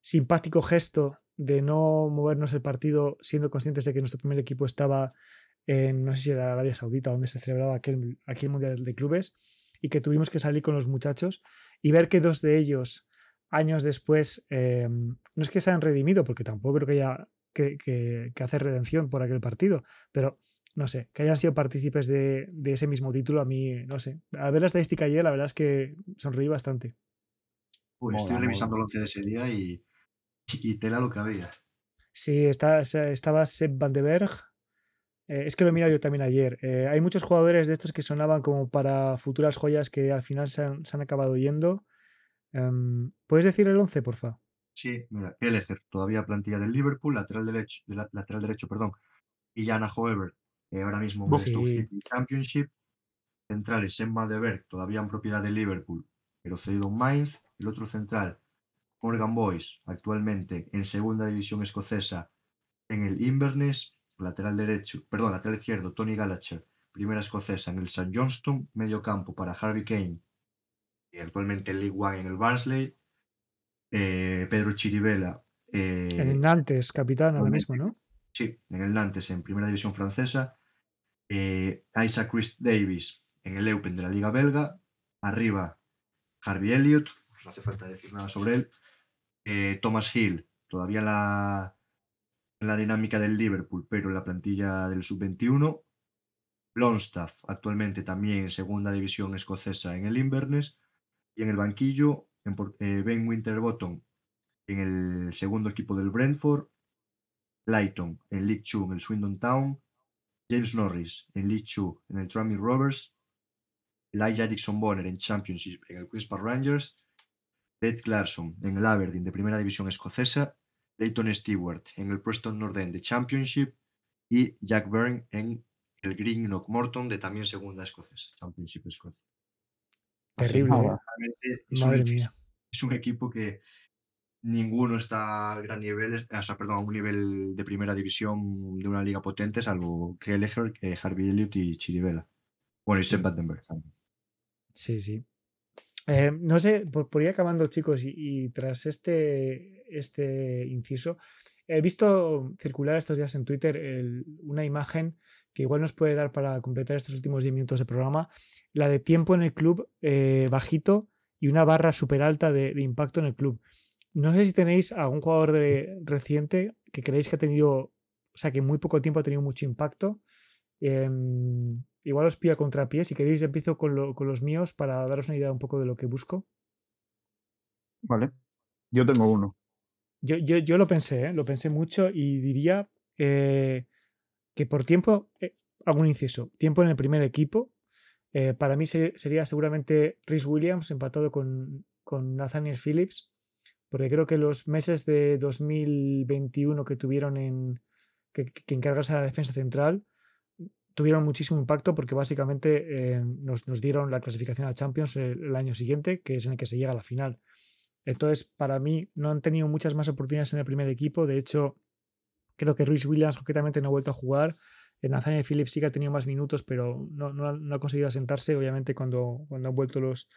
simpático gesto de no movernos el partido siendo conscientes de que nuestro primer equipo estaba en, no sé si era Arabia Saudita, donde se celebraba aquel, aquel Mundial de Clubes, y que tuvimos que salir con los muchachos y ver que dos de ellos, años después, eh, no es que se han redimido, porque tampoco creo que haya que, que, que hacer redención por aquel partido, pero no sé, que hayan sido partícipes de, de, ese mismo título, a mí, no sé. Al ver la estadística ayer, la verdad es que sonreí bastante. Pues estoy mola, revisando el once de ese día y, y tela lo que había. Sí, está, estaba Sepp Van de Berg. Eh, es que lo he mirado yo también ayer. Eh, hay muchos jugadores de estos que sonaban como para futuras joyas que al final se han, se han acabado yendo. Um, ¿Puedes decir el 11, porfa? Sí, mira, Eleger, todavía plantilla del Liverpool, lateral derecho, de la, lateral derecho, perdón. Y Jana Hoever, eh, ahora mismo en sí. City Championship. Centrales, Emma de Berg, todavía en propiedad de Liverpool, pero cedido en Mainz. El otro central, Morgan Boyce, actualmente en segunda división escocesa en el Inverness, lateral derecho, perdón, lateral izquierdo, Tony Gallagher, primera escocesa en el St. Johnston, medio campo para Harvey Kane, y actualmente en League One en el Barnsley. Eh, Pedro Chirivela. en el Nantes, capitán ahora mismo, ¿no? Sí, en el Nantes, en primera división francesa. Isaac Chris Davis en el Eupen de la Liga Belga. Arriba, Harvey Elliott, no hace falta decir nada sobre él. Thomas Hill, todavía la, en la dinámica del Liverpool, pero en la plantilla del sub-21. Longstaff, actualmente también en segunda división escocesa en el Inverness. Y en el banquillo, en, eh, Ben Winterbottom en el segundo equipo del Brentford. Lighton en League 2 en el Swindon Town. James Norris en League 2 en el Trummy Rovers. Elijah Dixon Bonner en Championship en el Queen's Rangers. Ted Clarkson en el Aberdeen de primera división escocesa Leighton Stewart en el Preston North End de Championship y Jack Byrne en el Green Morton de también segunda escocesa, Championship Scott. Terrible. ¿eh? Es, Madre un, mía. es un equipo que ninguno está a gran nivel, o sea, perdón, a un nivel de primera división de una liga potente, salvo Kelleher, Harvey Elliott y Chirivela. Bueno, y Seb Battenberg también. Sí, sí. Eh, no sé, por, ir acabando, chicos, y, tras este, este inciso, he visto circular estos días en Twitter una imagen que igual nos puede dar para completar estos últimos 10 minutos de programa, la de tiempo en el club eh, bajito y una barra súper alta de, impacto en el club. No sé si tenéis algún jugador de, reciente que creéis que ha tenido, o sea, que en muy poco tiempo ha tenido mucho impacto. Em, igual os pilla contrapié. Si queréis, empiezo con, los míos para daros una idea un poco de lo que busco. Vale. Yo tengo uno. Yo, yo, lo pensé, ¿eh? lo pensé mucho y diría eh, que por tiempo, eh, hago un inciso, tiempo en el primer equipo. para mí sería seguramente Rhys Williams empatado con, con Nathaniel Phillips, porque creo que los meses de 2021 que tuvieron en que, que encargarse de la defensa central tuvieron muchísimo impacto porque básicamente eh, nos, dieron la clasificación a Champions el, año siguiente, que es en el que se llega a la final. Entonces, para mí, no han tenido muchas más oportunidades en el primer equipo. De hecho, creo que Ruiz Williams concretamente no ha vuelto a jugar. Nathaniel Phillips sí que ha tenido más minutos, pero no, no, ha, conseguido asentarse, obviamente, cuando, cuando han vuelto los,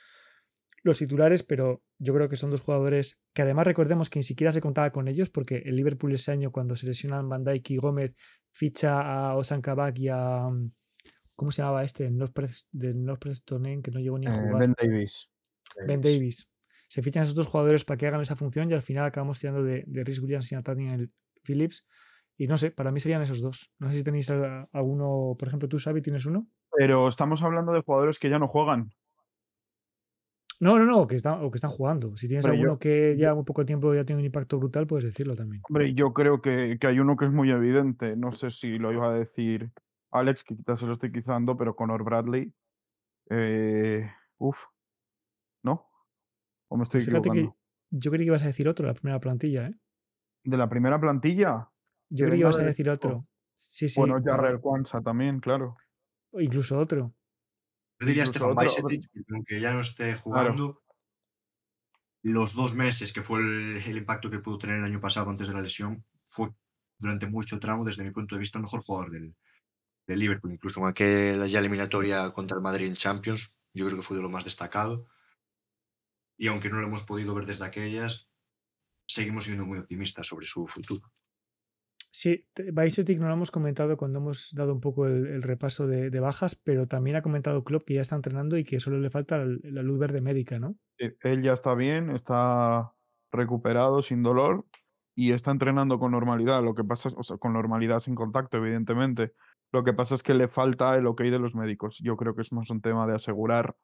los titulares, pero yo creo que son dos jugadores que además recordemos que ni siquiera se contaba con ellos, porque el Liverpool ese año, cuando se lesionan Van Dijk y Gómez, ficha a Osan Kabak y a. Mm, ¿Cómo se llamaba este? Del North Preston que no llegó ni a eh, jugar. ben Davis. Ben Davis. Se fichan esos dos jugadores para que hagan esa función y al final acabamos tirando de, de Rhys Williams y Nathaniel Phillips. Y no sé, para mí serían esos dos. No sé si tenéis alguno, por ejemplo, tú, Xavi, ¿tienes uno? Pero estamos hablando de jugadores que ya no juegan. No, no, no, que están, o que están jugando. Si tienes alguno que ya muy poco tiempo ya tiene un impacto brutal, puedes decirlo también. Hombre, yo creo que, hay uno que es muy evidente. No sé si lo iba a decir Alex, que quizás se lo estoy quitando, pero Conor Bradley. Eh, uf. ¿No? ¿O me estoy pues equivocando? yo creí que ibas a decir otro, la primera plantilla, ¿eh? ¿De la primera plantilla? Yo creí que ibas a decir otro. Sí, sí. Bueno, Jarrell Kwanzaa también, claro. O incluso otro. Yo diría Stefan Bajcetic, porque aunque ya no esté jugando, los dos meses que fue el, impacto que pudo tener el año pasado antes de la lesión, fue durante mucho tramo, desde mi punto de vista, el mejor jugador del, Liverpool. Incluso en aquella ya eliminatoria contra el Madrid en Champions, yo creo que fue de lo más destacado. Y aunque no lo hemos podido ver desde aquellas, seguimos siendo muy optimistas sobre su futuro. Sí, Bicetic no lo hemos comentado cuando hemos dado un poco el, repaso de, bajas, pero también ha comentado Klopp que ya está entrenando y que solo le falta la, luz verde médica, ¿no? él ya está bien, está recuperado sin dolor y está entrenando con normalidad. Lo que pasa o sea, con normalidad sin contacto, evidentemente. Lo que pasa es que le falta el ok de los médicos. Yo creo que es más un tema de asegurar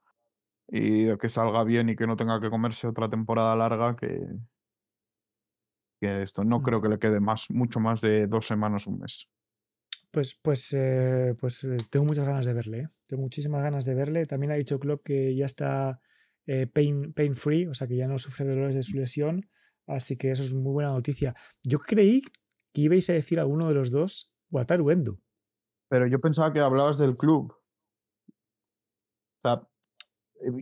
y de que salga bien y que no tenga que comerse otra temporada larga que, que esto. No creo que le quede más, mucho más de dos semanas, un mes. Pues, pues, eh, pues eh, tengo muchas ganas de verle. ¿eh? Tengo muchísimas ganas de verle. También ha dicho Klopp que ya está pain, pain free, o sea que ya no sufre dolores de su lesión. Así que eso es muy buena noticia. Yo creí que ibais a decir a uno de los dos Wataru Endo. Pero yo pensaba que hablabas del club. O sea,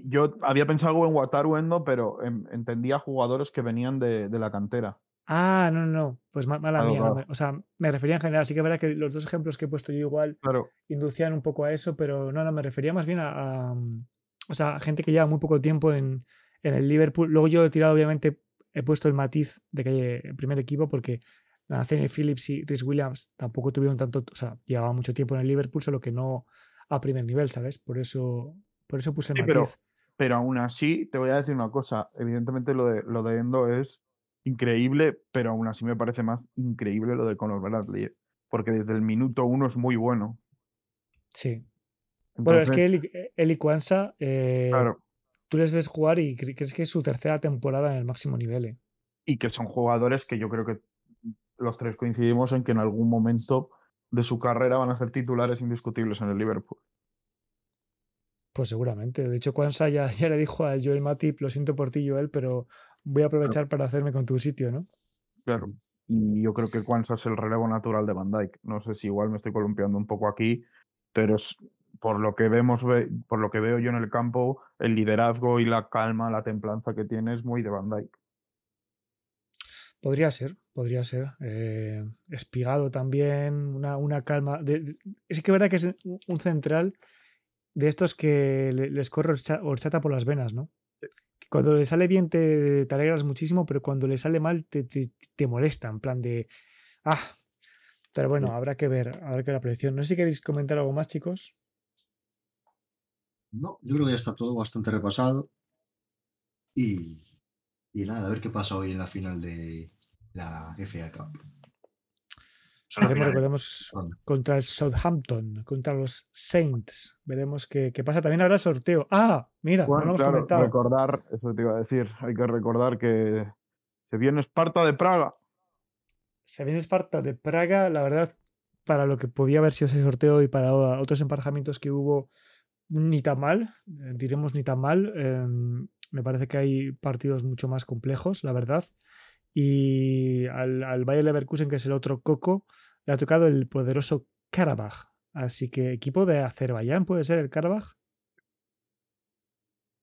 yo había pensado en Wataru Endo, pero entendía jugadores que venían de la cantera. Ah, no, no, pues mala mía. o sea, me refería en general. Sí que es verdad que los dos ejemplos que he puesto yo igual inducían un poco a eso, pero no, no, me refería más bien a, o sea, gente que lleva muy poco tiempo en, en el Liverpool. Luego yo he tirado, obviamente, he puesto el matiz de que hay el primer equipo porque Nathaniel Phillips y Rhys Williams tampoco tuvieron tanto, o sea, llevaban mucho tiempo en el Liverpool, solo que no a primer nivel, ¿sabes? Por eso, por eso puse el Sí, matiz. pero, pero aún así, te voy a decir una cosa. Evidentemente lo de, lo de Endo es increíble, pero aún así me parece más increíble lo de Conor Bradley. ¿eh? Porque desde el minuto uno es muy bueno. Sí. Bueno, es que Eli, Eli Kwanzaa, eh, claro, tú les ves jugar y cre- crees que es su tercera temporada en el máximo nivel. ¿eh? y que son jugadores que yo creo que los tres coincidimos en que en algún momento de su carrera van a ser titulares indiscutibles en el Liverpool. Pues seguramente. De hecho, Kwanzaa ya, ya le dijo a Joel Matip, lo siento por ti, Joel, pero voy a aprovechar para hacerme con tu sitio, ¿no? Claro. Y yo creo que Kwanzaa es el relevo natural de Van Dijk. No sé si igual me estoy columpiando un poco aquí, pero es por lo que vemos, ve- por lo que veo yo en el campo, el liderazgo y la calma, la templanza que tiene es muy de Van Dijk. Podría ser, podría ser. Eh, espigado también, una, una calma. de- de- es que es verdad que es un central de estos que le- les corre horcha- horchata por las venas, ¿no? Cuando le sale bien te, te alegras muchísimo, pero cuando le sale mal te, te, te molesta, en plan de. Ah. Pero bueno, habrá que ver, habrá que ver la predicción. No sé si queréis comentar algo más, chicos. No, yo creo que ya está todo bastante repasado. Y, y nada, a ver qué pasa hoy en la final de la FA Cup. Veremos, contra el Southampton, contra los Saints. Veremos qué, qué pasa. También habrá sorteo. Ah, mira, no lo Bueno, hemos claro, comentado. recordar, eso te iba a decir, hay que recordar que se viene Esparta de Praga. Se viene Esparta de Praga, la verdad, para lo que podía haber sido ese sorteo y para otros emparejamientos que hubo, ni tan mal, eh, diremos ni tan mal. em, me parece que hay partidos mucho más complejos, la verdad. Y al, al Bayer Leverkusen, que es el otro coco, le ha tocado el poderoso Karabaj. Así que equipo de Azerbaiyán puede ser el Karabaj.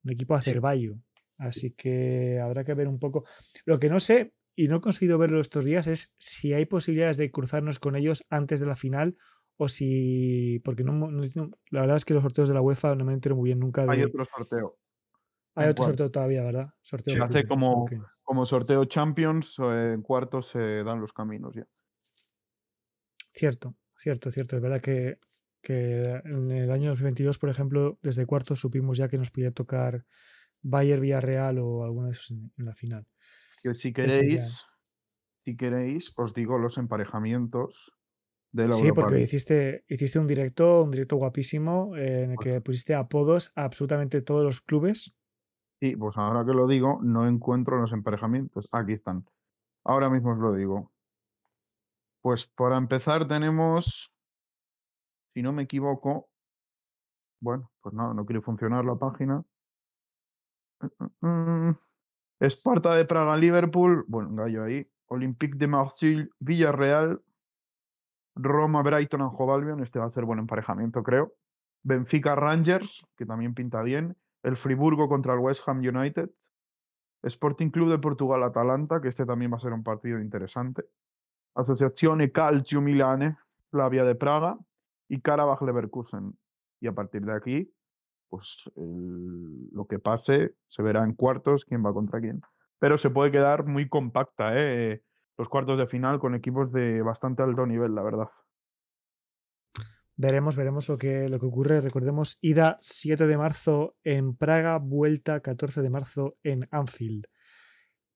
Un equipo Sí. azerbayo. Así que habrá que ver un poco. Lo que no sé, y no he conseguido verlo estos días, es si hay posibilidades de cruzarnos con ellos antes de la final o si. Porque no, no- no- la verdad es que los sorteos de la UEFA no me entero muy bien nunca. De, Hay otro sorteo. Hay otro cuartos. sorteo todavía, ¿verdad? Sorteo Sí, hace como-. Como sorteo Champions, en cuartos se dan los caminos ya. Cierto, cierto, cierto. Es verdad que, que en el año 2022, por ejemplo, desde cuartos supimos ya que nos podía tocar Bayern Villarreal o alguno de esos en, en la final. Que si queréis, si queréis, os digo los emparejamientos de la Sí, Europa porque League. hiciste, hiciste un directo, un directo guapísimo eh, en el que pusiste apodos a absolutamente todos los clubes. Sí, pues ahora que lo digo, no encuentro los emparejamientos. Aquí están. Ahora mismo os lo digo. Pues para empezar tenemos, si no me equivoco, bueno, pues no, no quiere funcionar la página. Esparta de Praga, Liverpool, bueno, gallo ahí. Olympique de Marseille, Villarreal, Roma, Brighton, Anjo Albion, este va a ser buen emparejamiento, creo. Benfica, Rangers, que también pinta bien. El Friburgo contra el West Ham United. Sporting Club de Portugal, Atalanta, que este también va a ser un partido interesante. Asociazione Calcio Milane, Slavia de Praga y Karabakh Leverkusen. Y a partir de aquí, pues lo que pase se verá en cuartos quién va contra quién. Pero se puede quedar muy compacta, ¿eh? los cuartos de final con equipos de bastante alto nivel, la verdad. Veremos, veremos lo que, lo que ocurre. Recordemos, ida 7 de marzo en Praga, vuelta 14 de marzo en Anfield.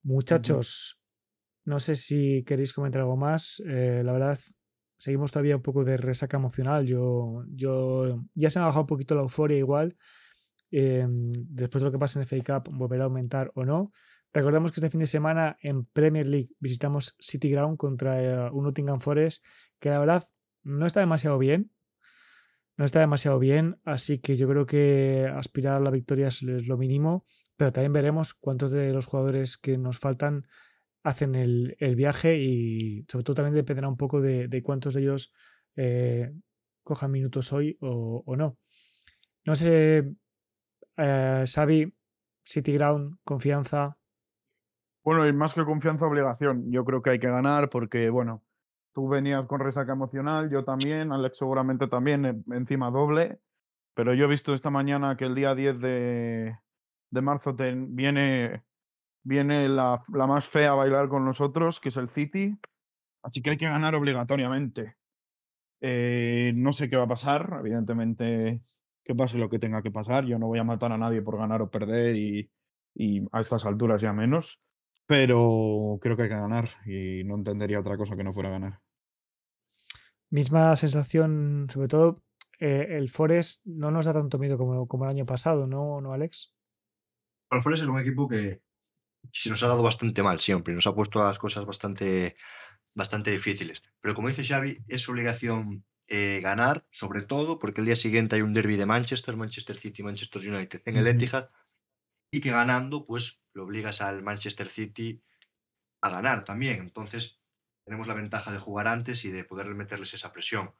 Muchachos, no sé si queréis comentar algo más. Eh, la verdad, seguimos todavía un poco de resaca emocional. Yo, yo ya se me ha bajado un poquito la euforia igual. Eh, después de lo que pasa en FA Cup, volverá a aumentar o no. Recordemos que este fin de semana en Premier League visitamos City Ground contra eh, un Nottingham Forest que la verdad no está demasiado bien. No está demasiado bien, así que yo creo que aspirar a la victoria es lo mínimo, pero también veremos cuántos de los jugadores que nos faltan hacen el, el viaje y sobre todo también dependerá un poco de, de cuántos de ellos eh, cojan minutos hoy o, o no. No sé, eh, Xavi, City Ground, confianza. Bueno, y más que confianza, obligación. Yo creo que hay que ganar porque, bueno, tú venías con resaca emocional, yo también, Alex seguramente también, e- encima doble, pero yo he visto esta mañana que el día 10 de, de marzo viene, viene la, la, más fea a bailar con nosotros, que es el City. Así que hay que ganar obligatoriamente. Eh, no sé qué va a pasar, evidentemente, que pase lo que tenga que pasar. Yo no voy a matar a nadie por ganar o perder y, y a estas alturas ya menos. Pero creo que hay que ganar y no entendería otra cosa que no fuera ganar. Misma sensación, sobre todo eh, el Forest no nos da tanto miedo como, como el año pasado, ¿no, ¿no Alex? El Forest es un equipo que se nos ha dado bastante mal siempre, nos ha puesto las cosas bastante, bastante difíciles. Pero como dice Xavi, es obligación eh, ganar, sobre todo porque el día siguiente hay un derby de Manchester, Manchester City, Manchester United en el Etihad, y que ganando, pues lo obligas al Manchester City a ganar también. Entonces, tenemos la ventaja de jugar antes y de poder meterles esa presión.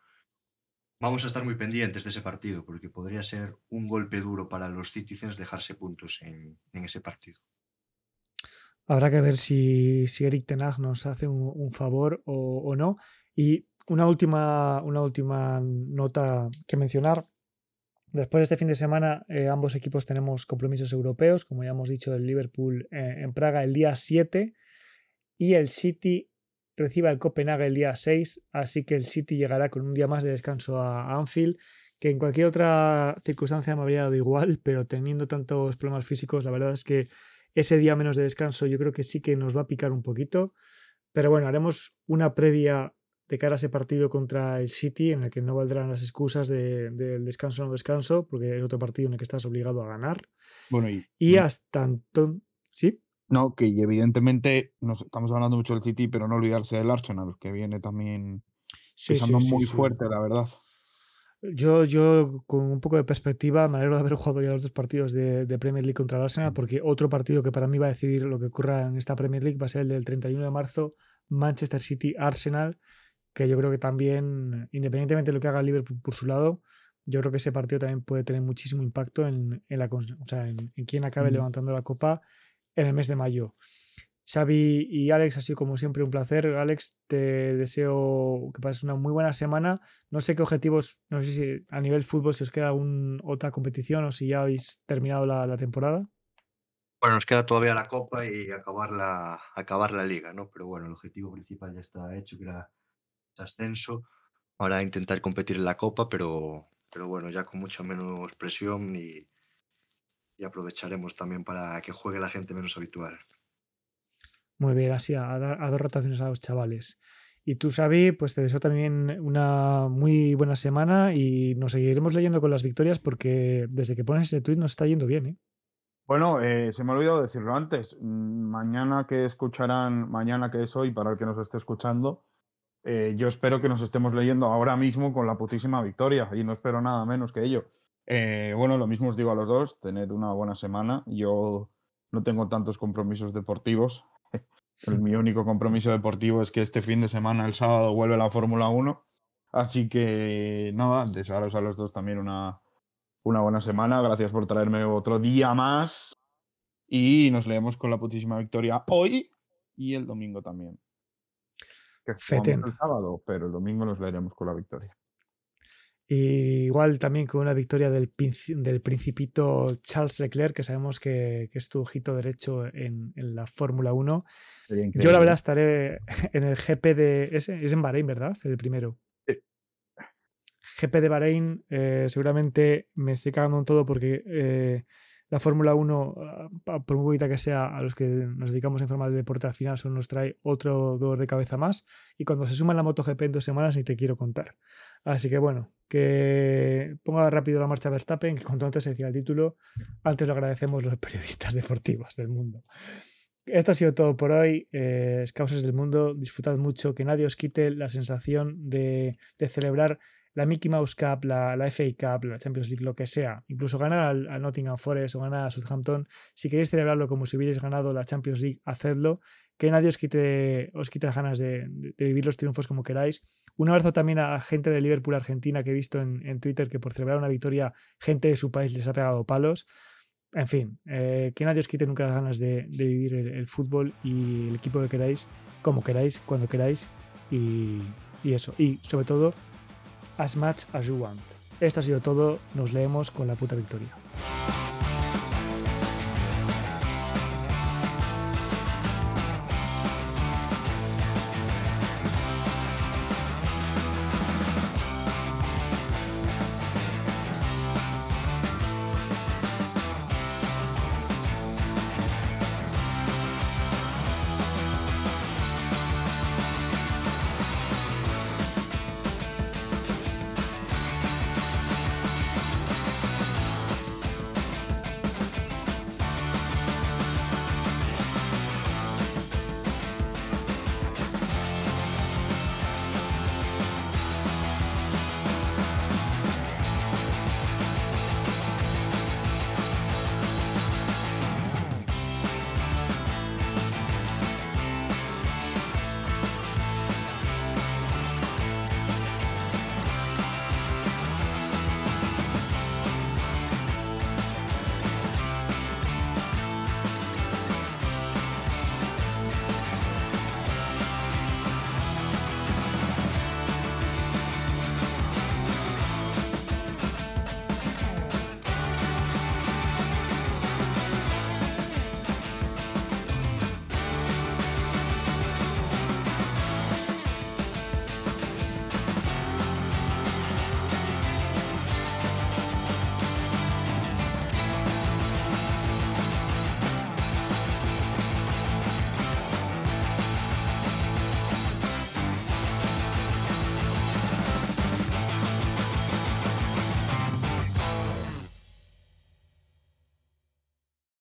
Vamos a estar muy pendientes de ese partido porque podría ser un golpe duro para los Citizens dejarse puntos en, ese partido. Habrá que ver si, si Eric Tenag nos hace un, favor o, no. Y una última, una última nota que mencionar. Después de este fin de semana, eh, ambos equipos tenemos compromisos europeos, como ya hemos dicho, el Liverpool eh, en Praga el día 7 y el City reciba el Copenhague el día 6, así que el City llegará con un día más de descanso a Anfield, que en cualquier otra circunstancia me habría dado igual, pero teniendo tantos problemas físicos, la verdad es que ese día menos de descanso yo creo que sí que nos va a picar un poquito. Pero bueno, haremos una previa de cara a ese partido contra el City, en el que no valdrán las excusas del de, descanso o no descanso, porque es otro partido en el que estás obligado a ganar. Bueno, y, y hasta entonces. ¿Sí? No, que evidentemente nos estamos hablando mucho del City, pero no olvidarse del Arsenal, que viene también sí, muy fuerte, la verdad. Yo, yo, con un poco de perspectiva, me alegro de haber jugado ya los dos partidos de, Premier League contra el Arsenal, porque otro partido que para mí va a decidir lo que ocurra en esta Premier League va a ser el del 31 de marzo, Manchester City-Arsenal, que yo creo que también, independientemente de lo que haga Liverpool por su lado, yo creo que ese partido también puede tener muchísimo impacto en, la, o sea, en, quién acabe levantando la copa en el mes de mayo. Xavi y Alex, ha sido como siempre un placer. Alex, te deseo que pases una muy buena semana. No sé qué objetivos, no sé si a nivel fútbol si os queda un, otra competición o si ya habéis terminado la, temporada. Bueno, nos queda todavía la Copa y acabar la, acabar la Liga, ¿no? Pero bueno, el objetivo principal ya está hecho, que era el ascenso. Ahora intentar competir en la Copa, pero, pero bueno, ya con mucha menos presión y, y aprovecharemos también para que juegue la gente menos habitual. Muy bien, así a, a dos rotaciones a los chavales. Y tú, Xavi, pues te deseo también una muy buena semana y nos seguiremos leyendo con las victorias porque desde que pones ese tweet nos está yendo bien, ¿eh? Bueno, eh, se me ha olvidado decirlo antes. Mm, mañana que escucharán, mañana que es hoy, para el que nos esté escuchando, eh, yo espero que nos estemos leyendo ahora mismo con la putísima victoria y no espero nada menos que ello. Eh, bueno, lo mismo os digo a los dos, tened una buena semana. Yo no tengo tantos compromisos deportivos. mi único compromiso deportivo es que este fin de semana, el sábado, vuelve la Fórmula 1. Así que nada, desearos a los dos también una, una buena semana. Gracias por traerme otro día más. Y nos leemos con la putísima victoria hoy y el domingo también. Que el sábado, pero el domingo nos leeremos con la victoria igual también con una victoria del, del principito Charles Leclerc, que sabemos que, es tu ojito derecho en, la Fórmula 1. Yo la verdad estaré en el GP de... Es, es en Bahrein, ¿verdad? El primero. GP de Bahrein, eh, seguramente me estoy cagando en todo porque eh, la Fórmula 1, ah, por muy bonita que sea, a los que nos dedicamos en forma de deporte al final, solo nos trae otro dolor de cabeza más. Y cuando se suma la MotoGP en dos semanas, ni te quiero contar. Así que bueno, que ponga rápido la marcha Verstappen, que cuanto antes se decía el título, antes lo agradecemos los periodistas deportivos del mundo. Esto ha sido todo por hoy. Eh, Causas del Mundo, disfrutad mucho, que nadie os quite la sensación de celebrar la Mickey Mouse Cup, la, FA Cup, la Champions League, lo que sea, incluso ganar al, Nottingham Forest o ganar a Southampton, si queréis celebrarlo como si hubierais ganado la Champions League, hacedlo. Que nadie os quite, os quite las ganas de, vivir los triunfos como queráis. Un abrazo también a gente de Liverpool, Argentina, que he visto en, Twitter que por celebrar una victoria, gente de su país les ha pegado palos. En fin, eh, que nadie os quite nunca las ganas de, vivir el, fútbol y el equipo que queráis, como queráis, cuando queráis y, y eso. Y sobre todo, As Much As You Want. Esto ha sido todo, nos leemos con la puta victoria.